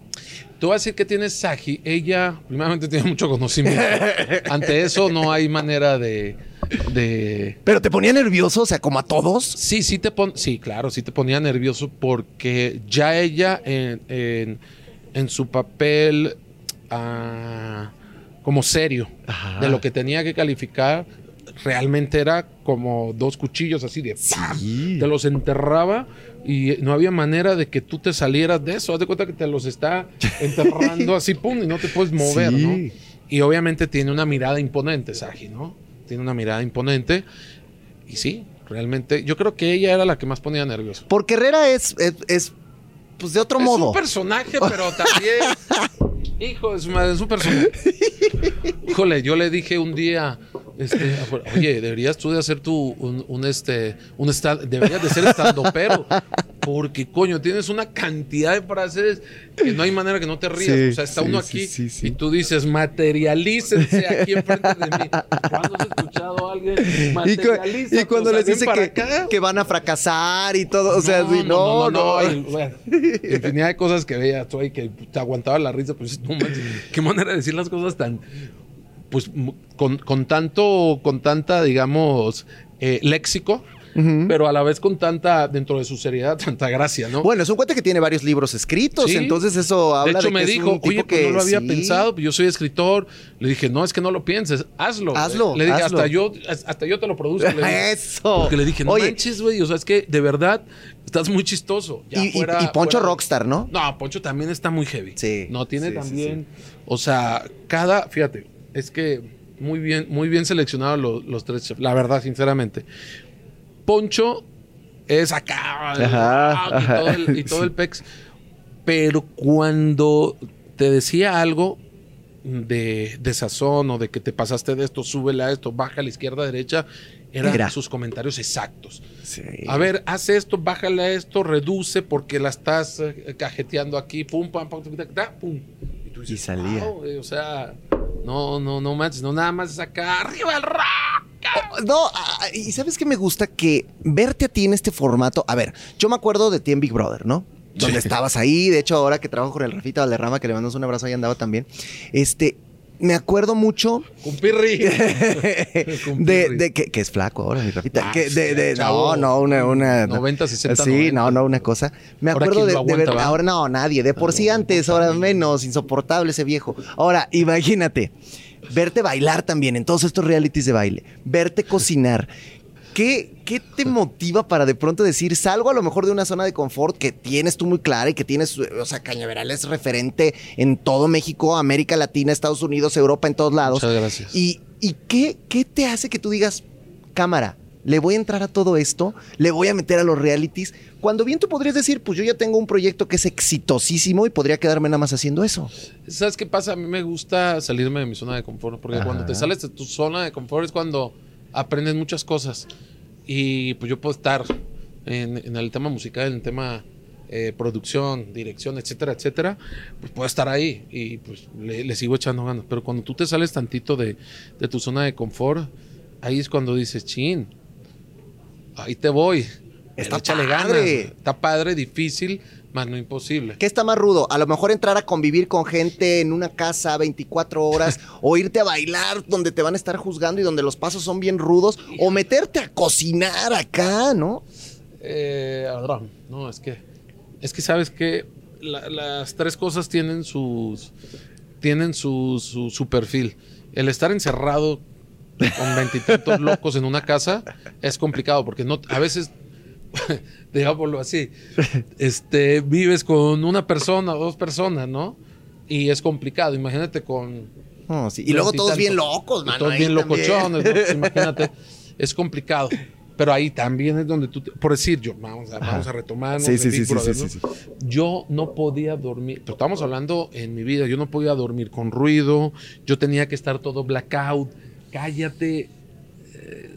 Te voy a decir que tiene Saji. Ella, primeramente, tiene mucho conocimiento. Ante eso, no hay manera de. de... Pero te ponía nervioso, o sea, como a todos. Sí, sí te pon... sí, claro, sí te ponía nervioso porque ya ella en, en- en su papel ah, como serio Ajá. de lo que tenía que calificar realmente era como dos cuchillos así de ¡pam! te los enterraba y no había manera de que tú te salieras de eso. Haz de cuenta que te los está enterrando así, pum, y no te puedes mover, Sí. ¿no? Y obviamente tiene una mirada imponente, Saji, ¿no? Tiene una mirada imponente. Y sí, realmente, yo creo que ella era la que más ponía nervioso. Porque Herrera es, es, es, pues de otro es modo. un personaje, pero también. hijo de su madre, es un personaje. Híjole, yo le dije un día. Este, oye, deberías tú de hacer tu un, un, este un stand, deberías de ser estando pero porque coño tienes una cantidad de frases que no hay manera que no te rías, Sí, o sea, está sí, uno aquí sí, y tú dices, "Materialícense aquí enfrente de mí." ¿Cuándo has escuchado a alguien Y, cuando les dice que, que van a fracasar y todo, o sea, no, no. y, bueno, infinidad de cosas que veías tú ahí que te aguantaba la risa, pues no manches, qué manera de decir las cosas tan, pues con, con tanto, con tanta, digamos, eh, léxico, pero a la vez con tanta, dentro de su seriedad, tanta gracia, ¿no? Bueno, es un cuate que tiene varios libros escritos, Sí. entonces eso de habla de, hecho, me que es dijo, un tipo oye, pues que no lo había sí. pensado, yo soy escritor. Le dije, no, es que no lo pienses, hazlo. Hazlo, Le dije, hazlo. hasta yo, hasta yo te lo produzco. Le. Eso. Porque le dije, no Oye, manches, güey, o sea, es que de verdad estás muy chistoso. Ya y, y- fuera- y Poncho fuera- Rockstar, ¿no? No, Poncho también está muy heavy. Sí, No, tiene sí, también. O sea, cada. Fíjate, es que muy bien, muy bien seleccionados los, los tres chefs. La verdad, sinceramente. Poncho es acá. Ajá, y, ajá. todo el, y todo el pex. Pero cuando te decía algo de, de sazón o de que te pasaste de esto, súbele a esto, baja a la izquierda, derecha, eran Era. sus comentarios exactos. Sí. A ver, haz esto, bájale a esto, reduce porque la estás eh, cajeteando aquí, pum, pam, pam, tac, tac, pum. Y, salía. O sea, no, no, no manches, no nada más es acá, arriba el rock. Oh, No, y sabes que me gusta que verte a ti en este formato. A ver, yo me acuerdo de ti en Big Brother, ¿no? Donde Sí. estabas ahí. De hecho, ahora que trabajo con el Rafita Valderrama, que le mandamos un abrazo, ahí andaba también. Este, me acuerdo mucho Con Pirri. De, que, que es flaco ahora, mi Rafita. Ah, que de, de- no, no, una, una 90, 60, Sí, 90. no, no, una cosa. Me acuerdo ¿quién de, lo de ver, aguanta, ahora no, nadie. De por sí antes, ahora menos, insoportable ese viejo. Ahora, imagínate, verte bailar también en todos estos realities de baile, verte cocinar. ¿Qué, ¿Qué te motiva para de pronto decir, salgo a lo mejor de una zona de confort que tienes tú muy clara y que tienes, o sea, Cañaveral es referente en todo México, América Latina, Estados Unidos, Europa, en todos lados? Muchas gracias. ¿Y, y qué, qué te hace que tú digas, cámara, le voy a entrar a todo esto, le voy a meter a los realities? Cuando bien tú podrías decir, pues yo ya tengo un proyecto que es exitosísimo y podría quedarme nada más haciendo eso. ¿Sabes qué pasa? A mí me gusta salirme de mi zona de confort, porque Ajá. cuando te sales de tu zona de confort es cuando aprendes muchas cosas. Y pues yo puedo estar en, en el tema musical, en el tema eh, producción, dirección, etcétera, etcétera, pues puedo estar ahí y pues le, le sigo echando ganas. Pero cuando tú te sales tantito de, de tu zona de confort, ahí es cuando dices, chin, ahí te voy. Está échale padre. ganas. Está padre, difícil, más no imposible. ¿Qué está más rudo? A lo mejor entrar a convivir con gente en una casa 24 horas o irte a bailar donde te van a estar juzgando y donde los pasos son bien rudos o meterte a cocinar acá, ¿no? Eh, no, es que, es que sabes que la- las tres cosas tienen sus, tienen su, su, su perfil. El estar encerrado con veintitantos locos en una casa es complicado porque no, a veces, digámoslo así, este, vives con una persona o dos personas, ¿no? Y es complicado. Imagínate con No, sí. Y luego todos bien locos, mano. Todos bien locochones, ¿no? Pues imagínate, es complicado. Pero ahí también es donde tú, te- por decir yo, vamos a, vamos a retomar. Sí, sí, sí, sí, sí, sí, sí. Yo no podía dormir, pero estamos hablando en mi vida, yo no podía dormir con ruido, yo tenía que estar todo blackout, cállate. Eh,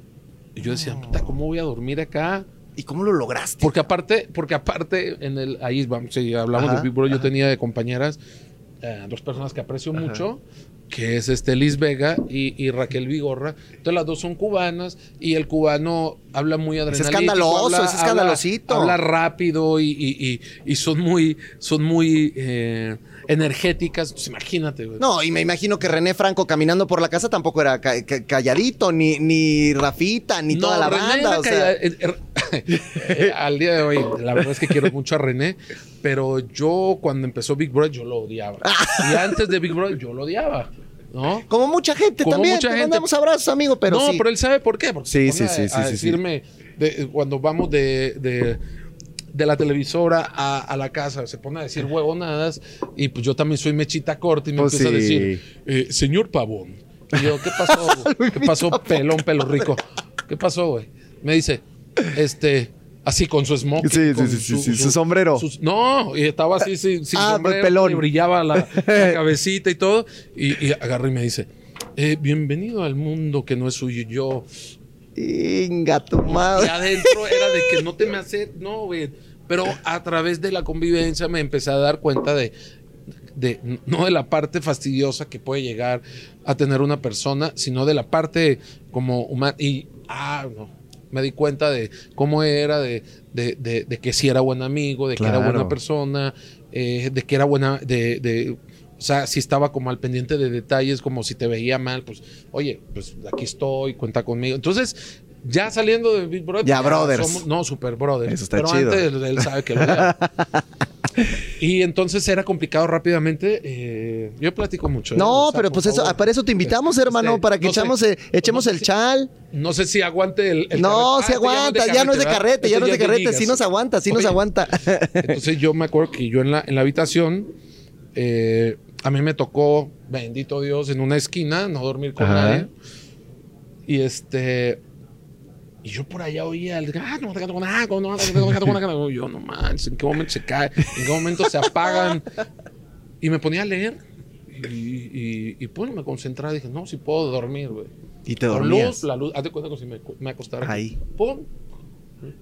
y yo decía, puta, ¿cómo voy a dormir acá? ¿Y cómo lo lograste? Porque aparte, porque aparte, en el, ahí vamos, si hablamos Ajá, de Big Brother, yo ajá. tenía de compañeras eh, dos personas que aprecio mucho, que es este Liz Vega y, y Raquel Vigorra. Entonces las dos son cubanas y el cubano habla muy adrenalítico. escandaloso, habla- es escandalosito. Habla, habla rápido y, y- y- y son muy, son muy eh, energéticas. Entonces, imagínate, güey. No, y me imagino que René Franco caminando por la casa tampoco era ca- ca- calladito, ni, ni Rafita, ni toda la René banda. O sea, eh, eh, eh, al día de hoy, la verdad es que quiero mucho a René, pero yo cuando empezó Big Brother yo lo odiaba. y antes de Big Brother yo lo odiaba, ¿no? como mucha gente Como también. mucha te gente. mandamos abrazos, amigo, pero no, sí. pero él sabe por qué. Porque Sí, sí, sí, a, a sí, sí. decirme de- cuando vamos de, de, de la televisora a, a la casa, se pone a decir huevonadas y pues yo también soy mechita corta y me Pues empieza a decir, eh, señor Pavón. Y yo, ¿qué pasó? ¿Qué pasó, pelón, pelo rico? ¿Qué pasó, güey? Me dice, este, así con su smoking. Sí, sí, sí, sí, sí, su sombrero. no, y estaba así sin, sin Ah, sombrero, pelón. y brillaba la, la cabecita y todo. Y, y agarra y me dice, eh, bienvenido al mundo que no es suyo. Y yo, Inga, tu y madre. adentro era de que no te me hace, no, güey. Pero a través de la convivencia me empecé a dar cuenta de, de, no de la parte fastidiosa que puede llegar a tener una persona, sino de la parte como humana. Y, ah, no, me di cuenta de cómo era, de, de, de, de que sí era buen amigo, de que era buena persona, eh, de que era buena, de, de, o sea, si estaba como al pendiente de detalles, como si te veía mal, pues, oye, pues aquí estoy, cuenta conmigo. Entonces, ya saliendo de Big Brother, Ya, brothers. no, super brothers. Eso está Pero chido. antes él sabe que lo odiaba. Y entonces era complicado rápidamente. eh, yo platico mucho. ¿eh? No, pero pues eso, favor. para eso te invitamos, hermano, Este, para que no echamos, eh, echemos No el chal. No sé si aguante el. el No, carrete. se Ah, este aguanta, ya no es de carrete, ya Este no es de carrete, gigas. sí nos aguanta, sí nos aguanta. Entonces yo me acuerdo que yo en la, en la habitación, eh, a mí me tocó, bendito Dios, en una esquina, no dormir con Ajá. nadie. Y este. Y yo por allá oía el. "Ah, no, no, no, no, no, no, no". Yo no manches, ¿en qué momento se cae? ¿En qué momento se apagan? Y me ponía a leer. Y, y, y pues me concentraba. Dije, no, si puedo dormir, güey. Y te Con dormías. luz, la luz. Haz de cuenta como si me, me acostara. Ahí. Pum,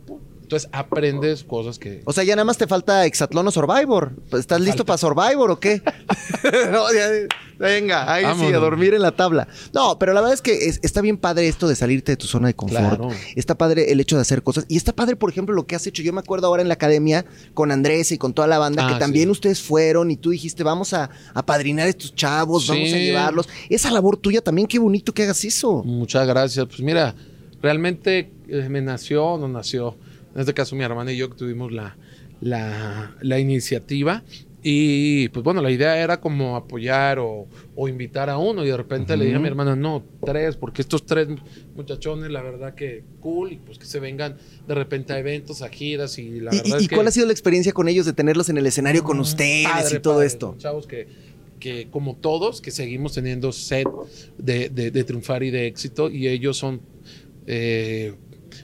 pum. Entonces aprendes cosas que. O sea, ya nada más te falta Exatlón o Survivor. Pues, ¿Estás listo para Survivor o qué? No, ya, venga, ahí sí, a dormir en la tabla. No, pero la verdad es que es- está bien padre esto de salirte de tu zona de confort. Claro. Está padre el hecho de hacer cosas. Y está padre, por ejemplo, lo que has hecho. Yo me acuerdo ahora en la academia con Andrés y con toda la banda, Ah, que también sí. ustedes fueron y tú dijiste, vamos a, a padrinar a estos chavos, vamos a llevarlos. Esa labor tuya también, qué bonito que hagas eso. Muchas gracias. Pues mira, realmente eh, me nació o no nació. En este caso, mi hermana y yo que tuvimos la, la, la iniciativa. Y pues bueno, la idea era como apoyar o, o invitar a uno. Y de repente le dije a mi hermana, no, tres, porque estos tres muchachones, la verdad que cool. Y pues que se vengan de repente a eventos, a giras. Y la ¿Y, verdad y- es y que. cuál ha sido la experiencia con ellos de tenerlos en el escenario con ustedes Padre, y todo padre, esto? Chavos que, que como todos, que seguimos teniendo sed de, de- de triunfar y de éxito, y ellos son, eh,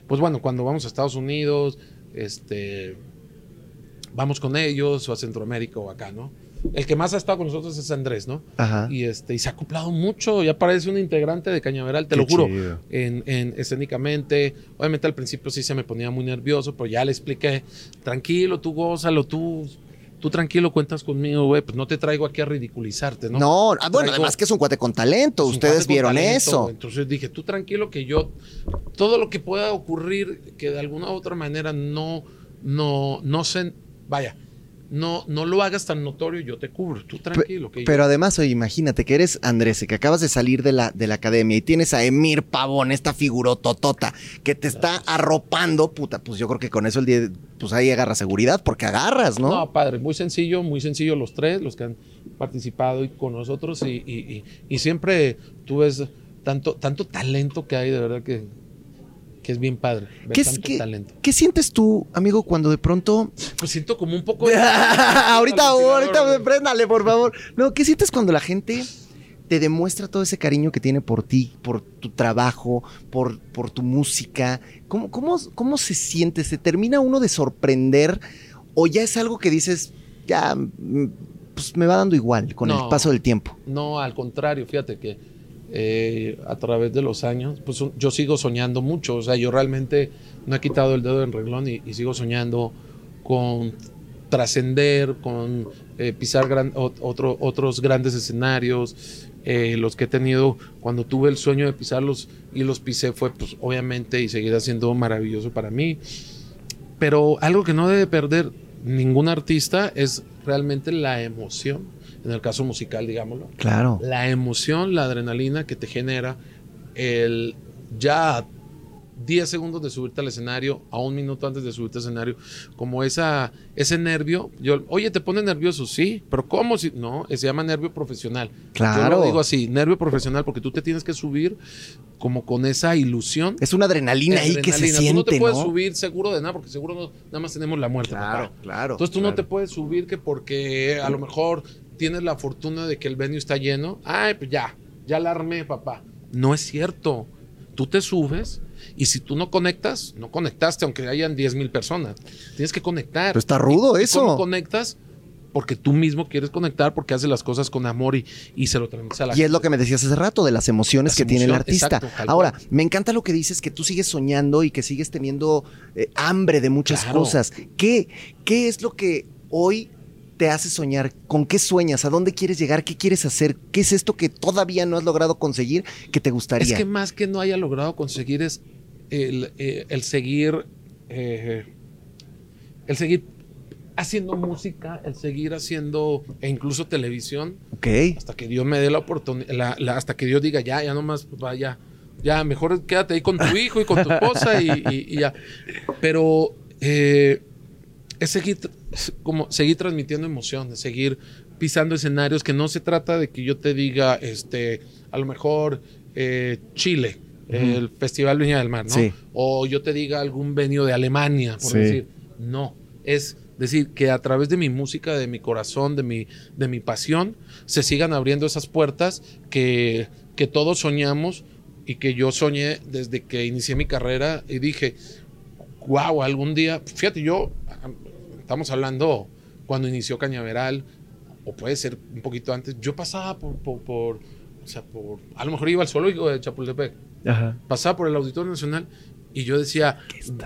pues bueno, cuando vamos a Estados Unidos, este, vamos con ellos, o a Centroamérica o acá, ¿no? El que más ha estado con nosotros es Andrés, ¿no? Ajá. Y, este, y se ha acoplado mucho, ya parece un integrante de Cañaveral, te Qué lo juro. En, en- escénicamente, obviamente al principio sí se me ponía muy nervioso, pero ya le expliqué, tranquilo, tú gózalo, tú, tú tranquilo, cuentas conmigo, güey, pues no te traigo aquí a ridiculizarte, ¿no? No, ah, bueno, Traigo- además que es un cuate con talento. Ustedes vieron talento, eso. Entonces dije, tú tranquilo que yo, todo lo que pueda ocurrir que de alguna u otra manera no, no, no se, vaya, no, no lo hagas tan notorio, yo te cubro, tú tranquilo. que yo- Pero además, oye, imagínate que eres Andrés, que acabas de salir de la, de la academia y tienes a Emir Pavón, esta figurototota, que te está arropando, puta, pues yo creo que con eso el día, pues ahí agarra seguridad, porque agarras, ¿no? No, padre, muy sencillo, muy sencillo los tres, los que han participado y con nosotros y, y- y- y siempre tú ves tanto, tanto talento que hay, de verdad que, que es bien padre. ¿Qué, es- qué- talento. qué sientes tú, amigo, cuando de pronto... Pues siento como un poco... de- ahorita, ahorita, güey. préndale, por favor. No, ¿qué sientes cuando la gente te demuestra todo ese cariño que tiene por ti, por tu trabajo, por, por tu música? ¿Cómo, cómo, ¿Cómo se siente? ¿Se termina uno de sorprender o ya es algo que dices, ya, mm, pues me va dando igual con el paso del tiempo? No, al contrario, fíjate que eh, a través de los años, pues yo sigo soñando mucho, o sea, yo realmente no he quitado el dedo del renglón y, y sigo soñando con trascender, con eh, pisar gran- ot- otro- otros grandes escenarios, eh, los que he tenido cuando tuve el sueño de pisarlos y los pisé fue pues obviamente y seguirá siendo maravilloso para mí. Pero algo que no debe perder ningún artista es realmente la emoción, en el caso musical, digámoslo. Claro. La emoción, la adrenalina que te genera el ya 10 segundos de subirte al escenario, a un minuto antes de subirte al escenario, como esa, ese nervio. Yo, oye, ¿te pone nervioso? Sí, pero ¿cómo? Si, no, se llama nervio profesional. Yo Claro. lo digo así, nervio profesional, porque tú te tienes que subir como con esa ilusión. Es una adrenalina, ahí que se siente, Tú no te puedes ¿no? subir seguro de nada, porque seguro no- nada más tenemos la muerte. Claro, papá. claro. Entonces tú no te puedes subir que porque a lo mejor tienes la fortuna de que el venue está lleno. Ay, pues ya, ya la armé, papá. No es cierto. Tú te subes y si tú no conectas, no conectaste, aunque hayan 10 mil personas. Tienes que conectar. Pero está rudo ¿Y eso. ¿Cómo conectas? Porque tú mismo quieres conectar, porque haces las cosas con amor y, y se lo transmites a la Y es lo que me decías hace rato, de las emociones Las que tiene el artista. exacto, Ahora, cual. me encanta lo que dices, que tú sigues soñando y que sigues teniendo eh, hambre de muchas Claro. cosas. ¿Qué, ¿Qué es lo que hoy te hace soñar? ¿Con qué sueñas? ¿A dónde quieres llegar? ¿Qué quieres hacer? ¿Qué es esto que todavía no has logrado conseguir que te gustaría? Es que más que no haya logrado conseguir es el, eh, el seguir, eh, el seguir haciendo música, el seguir haciendo, e incluso televisión, ok. hasta que Dios me dé la oportunidad, hasta que Dios diga, ya, ya nomás, vaya, ya, mejor quédate ahí con tu hijo y con tu esposa y, y- y ya. Pero eh, es seguir, como, seguir transmitiendo emociones, seguir pisando escenarios, que no se trata de que yo te diga, este, a lo mejor eh, Chile, el Festival Viña del Mar, ¿no? Sí. O yo te diga algún venio de Alemania, por Sí. decir. No, es decir, que a través de mi música, de mi corazón, de mi, de mi pasión, se sigan abriendo esas puertas que, que todos soñamos y que yo soñé desde que inicié mi carrera y dije, wow, algún día, fíjate, yo, estamos hablando cuando inició Cañaveral, o puede ser un poquito antes, yo pasaba por, por, por, o sea, por, a lo mejor iba al zoológico de Chapultepec, Ajá. pasaba por el Auditorio Nacional y yo decía,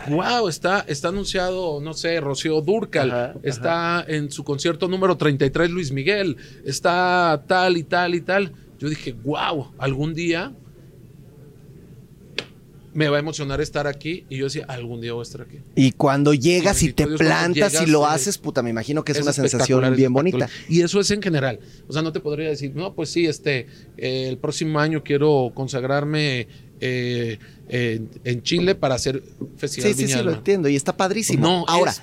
wow, está, está anunciado, no sé, Rocío Durcal, Ajá, ajá. está en su concierto número 33 Luis Miguel, está tal y tal y tal. Yo dije, wow, algún día me va a emocionar estar aquí y yo decía, algún día voy a estar aquí. Y cuando llegas y te Dios, plantas y lo eh, haces, puta, me imagino que es, Es una sensación bien bonita. Y eso es en general. O sea, no te podría decir, no, pues sí, este, eh, el próximo año quiero consagrarme eh, en, en Chile para hacer Festival Sí, sí, sí, lo entiendo y está padrísimo. No, Ahora, es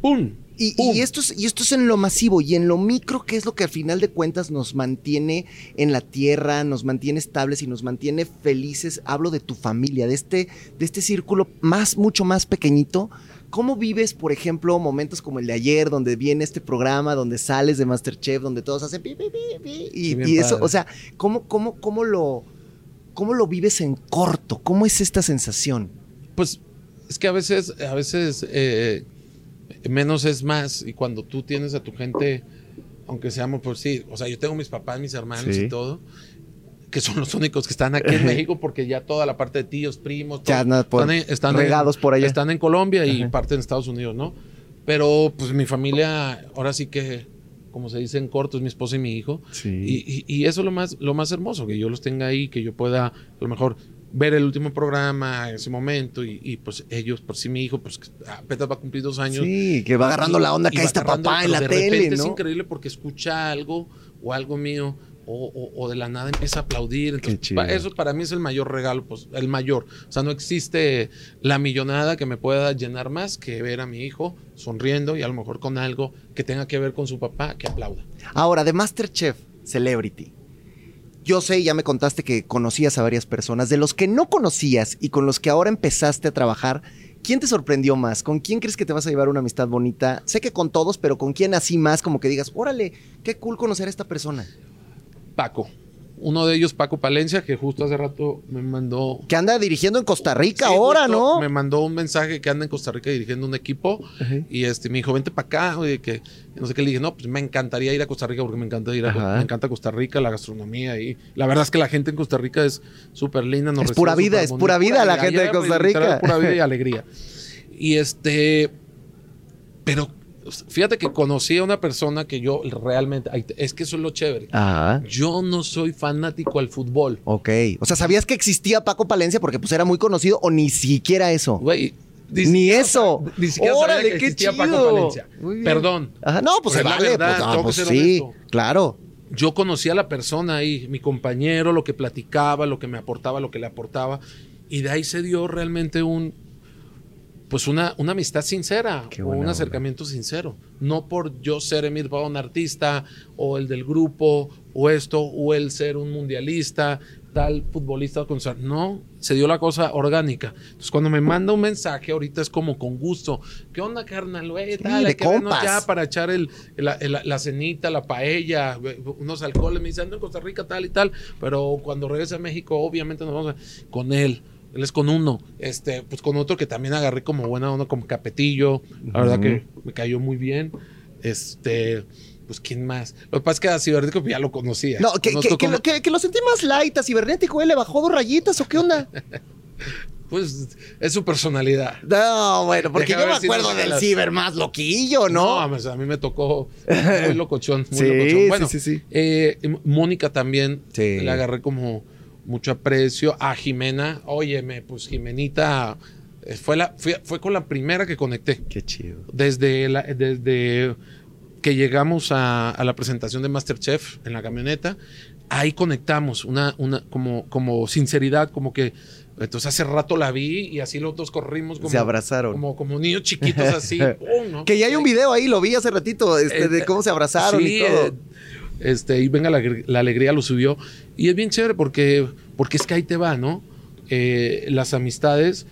¡pum! Y, esto es, y esto es en lo masivo y en lo micro, que es lo que al final de cuentas nos mantiene en la tierra, nos mantiene estables y nos mantiene felices. Hablo de tu familia, de este, de este círculo más, mucho más pequeñito. ¿Cómo vives, por ejemplo, momentos como el de ayer, donde viene este programa, donde sales de Masterchef, donde todos hacen pi, pi, pi, pi, y, Sí, bien y eso, padre. o sea, ¿cómo, cómo, cómo lo, cómo lo vives en corto? ¿Cómo es esta sensación? Pues es que a veces, a veces eh, menos es más. Y cuando tú tienes a tu gente, aunque seamos, pues sí, o sea, yo tengo mis papás, mis hermanos Sí. y todo, que son los únicos que están aquí en México, porque ya toda la parte de tíos, primos, nada, por- están, en- están en- regados por allá. Están en Colombia y Ajá. parte en Estados Unidos, ¿no? Pero pues mi familia, ahora sí que, como se dice en corto, es mi esposa y mi hijo. Sí. Y, y- y eso es lo más, lo más hermoso, que yo los tenga ahí, que yo pueda a lo mejor ver el último programa, ese momento, y, y, pues ellos, por sí mi hijo, pues apenas va a cumplir dos años. Sí, que va agarrando la onda que ahí está papá en la de tele, repente Es increíble porque escucha algo o algo mío o, o- o de la nada empieza a aplaudir. Entonces, chido. pa- eso para mí es el mayor regalo, pues el mayor. O sea, no existe la millonada que me pueda llenar más que ver a mi hijo sonriendo y a lo mejor con algo que tenga que ver con su papá que aplauda. Ahora, de Masterchef Celebrity. Yo sé, ya me contaste que conocías a varias personas. De los que no conocías y con los que ahora empezaste a trabajar, ¿quién te sorprendió más? ¿Con quién crees que te vas a llevar una amistad bonita? Sé que con todos, pero ¿con quién así más? Como que digas, órale, qué cool conocer a esta persona. Paco. Uno de ellos, Paco Palencia, que justo hace rato me mandó Que anda dirigiendo en Costa Rica Sí, ahora, ¿no? Me mandó un mensaje que anda en Costa Rica dirigiendo un equipo y este me dijo, vente para acá, oye, que no sé qué le dije, no, pues me encantaría ir a Costa Rica porque me encanta ir a Ajá. me encanta Costa Rica, la gastronomía y la verdad es que la gente en Costa Rica es súper linda, nos Es pura vida, es pura vida la gente de Costa Rica. Pura vida y alegría. Y este, pero fíjate que conocí a una persona que yo realmente, es que eso es lo chévere. Ajá. Yo no soy fanático al fútbol. Ok. O sea, ¿sabías que existía Paco Palencia porque pues era muy conocido o ni siquiera eso? Güey, Ni siquiera eso. Ni siquiera sabía que qué existía Paco. Palencia. Perdón. Ajá, no, pues Pues la vale. verdad, pues, no, tengo pues que ser sí, honesto. claro. Yo conocí a la persona ahí, mi compañero, lo que platicaba, lo que me aportaba, lo que le aportaba. Y de ahí se dio realmente un, pues una, una amistad sincera o un onda. acercamiento sincero. No por yo ser Emir un artista o el del grupo o esto o el ser un mundialista, tal futbolista. con No, se dio la cosa orgánica. Entonces cuando me manda un mensaje ahorita es como con gusto. ¿Qué onda, carnal? Sí, tal, hay que vernos ya para echar el, la, el- la cenita, la paella, unos alcoholes. Me dice, ando en Costa Rica, tal y tal. Pero cuando regrese a México, obviamente nos vamos a- con él. Él es con uno, este, pues con otro que también agarré como buena onda, como Capetillo. La verdad que me cayó muy bien. Este, pues quién más. Lo que pasa es que a Cibernético pues, ya lo conocía. No, que, que- que como- lo, que- que lo sentí más light a cibernético, ¿eh? ¿Le bajó dos rayitas o qué onda? Pues es su personalidad. No, bueno, porque Deja yo me si no acuerdo del las- ciber más loquillo, ¿no? pues, a mí me tocó muy locochón. Muy Sí, locochón. Bueno, sí, sí. eh, Mónica también Sí. le agarré como mucho aprecio. A Jimena, óyeme, pues Jimenita eh, fue, la, fue, fue con la primera que conecté. Qué chido. Desde, la- desde que llegamos a, a la presentación de Masterchef en la camioneta, ahí conectamos una, una como, como sinceridad, como que entonces hace rato la vi y así los dos corrimos como, Se abrazaron. como, como niños chiquitos así. Que ya hay un video ahí, lo vi hace ratito, este, Eh, de cómo se abrazaron sí, y todo. eh, este, y venga la, la alegría lo subió. Y es bien chévere porque, porque es que ahí te va, ¿no? Eh, las amistades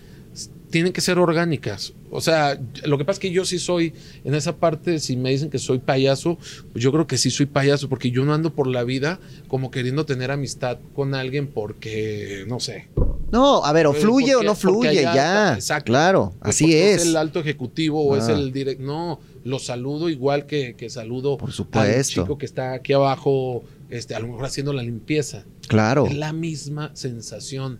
tienen que ser orgánicas. O sea, lo que pasa es que yo sí soy, en esa parte, si me dicen que soy payaso, pues yo creo que sí soy payaso, porque yo no ando por la vida como queriendo tener amistad con alguien porque, no sé. No, a ver, o Pues, fluye o no fluye, ya. está, exacto. Claro, Pues así porque es. el alto ejecutivo o es Ah. el directo. No, lo saludo igual que, que saludo Por al supuesto. chico que está aquí abajo, este, a lo mejor haciendo la limpieza. Claro. Es la misma sensación.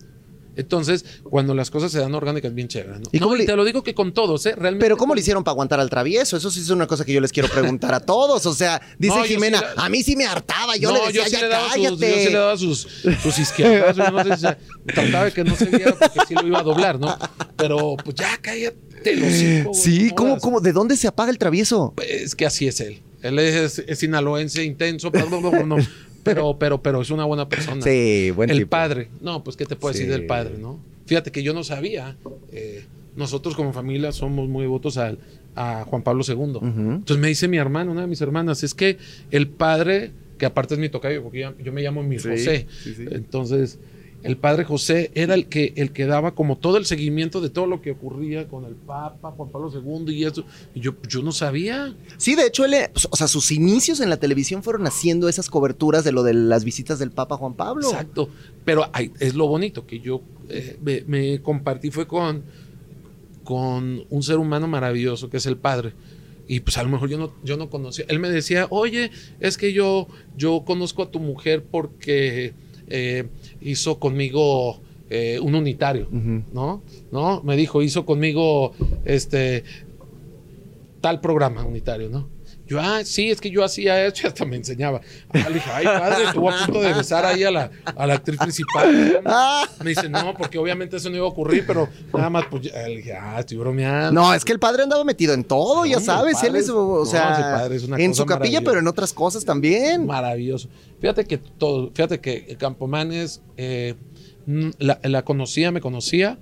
Entonces, cuando las cosas se dan orgánicas, bien chévere, ¿no? ¿Y No, le- te lo digo que con todos, ¿eh? Realmente. Pero ¿cómo le hicieron para aguantar al travieso? Eso sí es una cosa que yo les quiero preguntar a todos. O sea, dice No, yo sí Jimena, la- a mí sí me hartaba. Yo no, le decía, yo sí ya le daba sus, yo cállate. sí le daba sus, sus izquierdas. no sé si se- trataba de que no se viera porque sí lo iba a doblar, ¿no? Pero pues ya cállate los sí, ¿cómo, cómo? ¿De dónde se apaga el travieso? Es que así es él. Él es, es sinaloense, intenso, bla, bla, bla, bla, no. pero, pero, pero es una buena persona. Sí, buen el tipo. padre. No, pues, ¿qué te puedo Sí. decir del padre, no? Fíjate que yo no sabía. eh, nosotros como familia somos muy devotos al- a Juan Pablo II. Entonces me dice mi hermano, una de mis hermanas, es que el padre, que aparte es mi tocayo, porque yo, yo me llamo mi Sí, José. sí. Entonces, el padre José era el que, el que daba como todo el seguimiento de todo lo que ocurría con el Papa, Juan Pablo II y eso. Y yo, yo no sabía. Sí, de hecho, él, eh, o sea, sus inicios en la televisión fueron haciendo esas coberturas de lo de las visitas del Papa Juan Pablo. Exacto. Pero hay- es lo bonito que yo eh, me, me compartí fue con, con un ser humano maravilloso que es el padre. Y pues a lo mejor yo no, yo no conocía. Él me decía, oye, es que yo, yo conozco a tu mujer porque eh, hizo conmigo eh, un unitario. ¿no? ¿No? Me dijo, hizo conmigo este tal programa unitario, ¿no? Yo, ah, sí, es que yo hacía eso y hasta me enseñaba. Ah, le dije, ay, padre, estuvo a punto de besar ahí a la, a la actriz principal. Me dice, no, porque obviamente eso no iba a ocurrir, pero nada más, pues, ya. le dije, ah, estoy bromeando. No, es que el padre andaba metido en todo, ya sabes. padre Él es, o sea, es una en cosa su capilla, pero en otras cosas también. Maravilloso. Fíjate que todo, fíjate que Campomanes eh, mm, la, la conocía, me conocía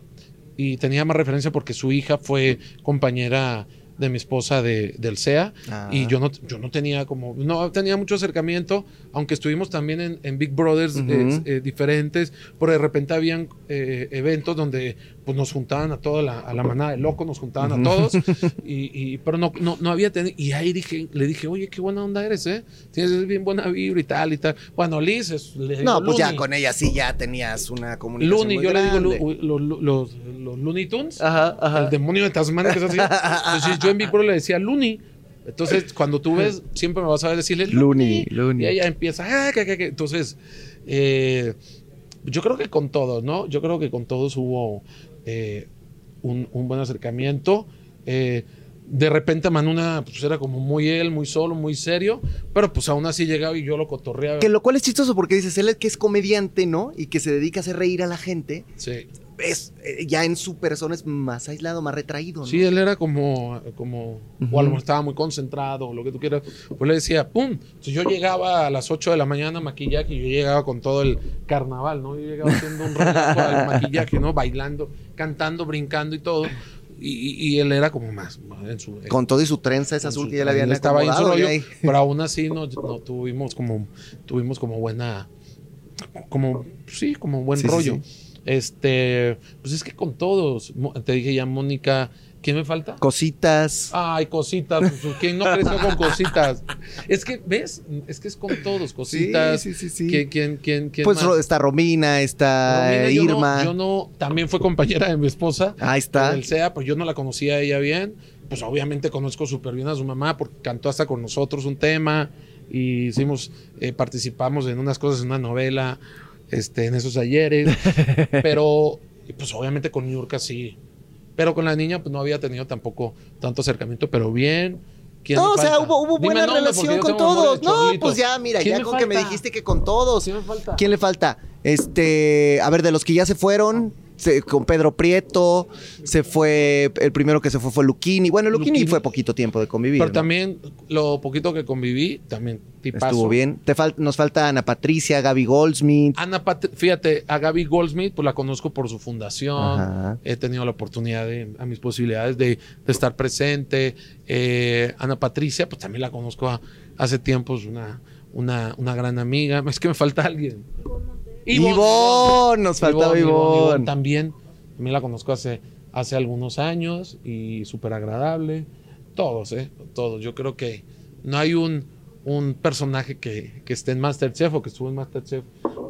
y tenía más referencia porque su hija fue compañera de mi esposa de, del CEA Ah. y yo no, yo no tenía como, no tenía mucho acercamiento, aunque estuvimos también en, en Big Brothers eh, eh, diferentes, pero de repente habían eh, eventos donde pues nos juntaban a toda la, a la manada de locos, nos juntaban a todos, y, y- pero no, no, no había tenido, y ahí dije, le dije, oye, qué buena onda eres, ¿eh? Tienes bien buena vibra y tal y tal. Bueno, Liz es, le digo No, pues ya con ella sí ya tenías una comunicación. Looney, muy yo le digo los, los, los Looney Tunes, Ajá, ajá. el demonio de Tasmania, que es así. Entonces yo en Big Brother le decía Looney. Entonces, cuando tú ves, siempre me vas a ver decirle Looney, Looney. Y ella empieza, ah, que, que, que". Entonces, eh, yo creo que con todos, ¿no? Yo creo que con todos hubo eh, un, un buen acercamiento. Eh, de repente Manuna pues era como muy él, muy solo, muy serio, pero pues aún así llegaba y yo lo cotorreaba. Que lo cual es chistoso porque dices, él es que es comediante, ¿no? Y que se dedica a hacer reír a la gente. Sí. Es, eh, ya en su persona es más aislado, más retraído, ¿no? Sí, él era como, como o a lo mejor estaba muy concentrado, o lo que tú quieras. Pues le decía, ¡pum! Entonces yo llegaba a las 8 de la mañana maquillaje y yo llegaba con todo el carnaval, ¿no? Yo llegaba haciendo un relajo al maquillaje, ¿no? Bailando, cantando, brincando y todo. Y, y- él era como más, más en su... Con todo y su trenza esa azul su- que ya le habían estaba ahí en su rollo, ahí. pero aún así no, no tuvimos como tuvimos como buena como sí como buen Sí, sí, rollo este pues es que con todos te dije ya Mónica quién me falta Cositas. Ay, cositas. pues, ¿Quién no creció con cositas? Es que, ¿ves? Es que es con todos. Cositas. Sí, sí, sí, sí. ¿Quién, quién, quién, quién pues más? Está Romina, está Romina, yo no- Irma. Yo no, también fue compañera de mi esposa. Ahí está. El SEA, pues yo no la conocía a ella bien. Pues obviamente conozco súper bien a su mamá porque cantó hasta con nosotros un tema y hicimos, eh, participamos en unas cosas, en una novela, este, en esos ayeres. pero, pues obviamente con Niurka sí. Pero con la niña, pues no había tenido tampoco tanto acercamiento, pero bien. ¿Quién No, o sea, hubo, hubo buena relación con todos. No, pues ya, mira, ¿Quién ya con que me dijiste que con todos. ¿Quién me falta? ¿Quién le falta? Este, a ver, de los que ya se fueron, se- con Pedro Prieto, se fue, el primero que se fue fue Luquini. Bueno, Luquini, Luquini. fue poquito tiempo de convivir. Pero ¿no? también lo poquito que conviví, también tipazo. Estuvo bien. Te fal- nos falta Ana Patricia, Gaby Goldsmith. Ana Pat- fíjate, a Gaby Goldsmith, pues la conozco por su fundación. Ajá. He tenido la oportunidad de, a mis posibilidades de, de estar presente. Eh, Ana Patricia, pues también la conozco a- hace tiempo, es una, una, una gran amiga. Es que me falta alguien. Ivonne, nos faltaba Ivonne, también. También la conozco hace, hace algunos años y súper agradable. Todos, ¿eh? Todos. Yo creo que no hay un, un personaje que, que esté en Masterchef o que estuvo en Masterchef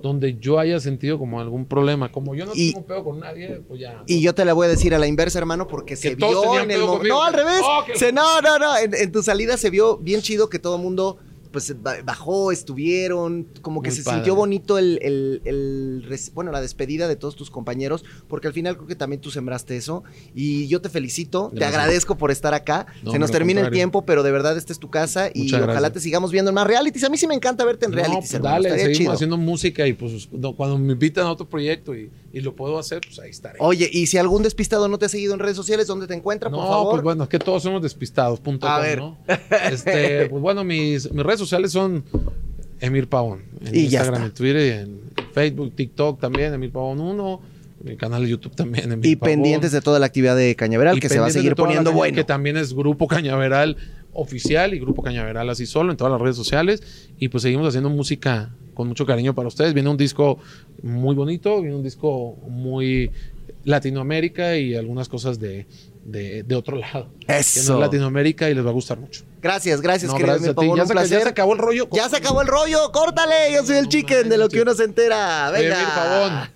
donde yo haya sentido como algún problema. Como yo no Y- tengo pedo con nadie, pues ya. Y yo te la voy a decir a la inversa, hermano, porque se vio en el pedo mo- conmigo. No, al revés. Oh, que- Se- no, no, no. En, en tu salida se vio bien chido que todo el mundo pues ba- bajó, estuvieron, como que Muy se padre. sintió bonito el, el- el res- bueno, la despedida de todos tus compañeros, porque al final creo que también tú sembraste eso y yo te felicito, te agradezco por estar acá. No, se nos termina el tiempo, pero de verdad esta es tu casa y ojalá te sigamos viendo en más realities. A mí sí me encanta verte en No, realities, pues dale, estaría seguimos chido. haciendo música y pues cuando me invitan a otro proyecto y, y lo puedo hacer, pues ahí estaré. Oye, y si algún despistado no te ha seguido en redes sociales, ¿dónde te encuentra, por no, favor? pues bueno, es que todos somos despistados, punto A com, ver. ¿no? Este, pues bueno, mis, mis redes sociales son Emir Pavón. En Y Instagram, en Twitter, y en Facebook, TikTok también, Emir Pavón 1. Mi canal de YouTube también, Emir Y Pavón. pendientes de toda la actividad de Cañaveral, Y que se va a seguir poniendo bueno. Que también es Grupo Cañaveral oficial y Grupo Cañaveral así solo en todas las redes sociales. Y pues seguimos haciendo música con mucho cariño para ustedes. Viene un disco muy bonito, viene un disco muy Latinoamérica y algunas cosas de, de, de otro lado. Que no Eso. es Latinoamérica y les va a gustar mucho. Gracias, gracias, No, querido gracias a ti. Ya un se, ya se acabó el rollo. Ya se acabó el rollo, córtale. Yo soy el chicken de lo que uno se entera. Venga.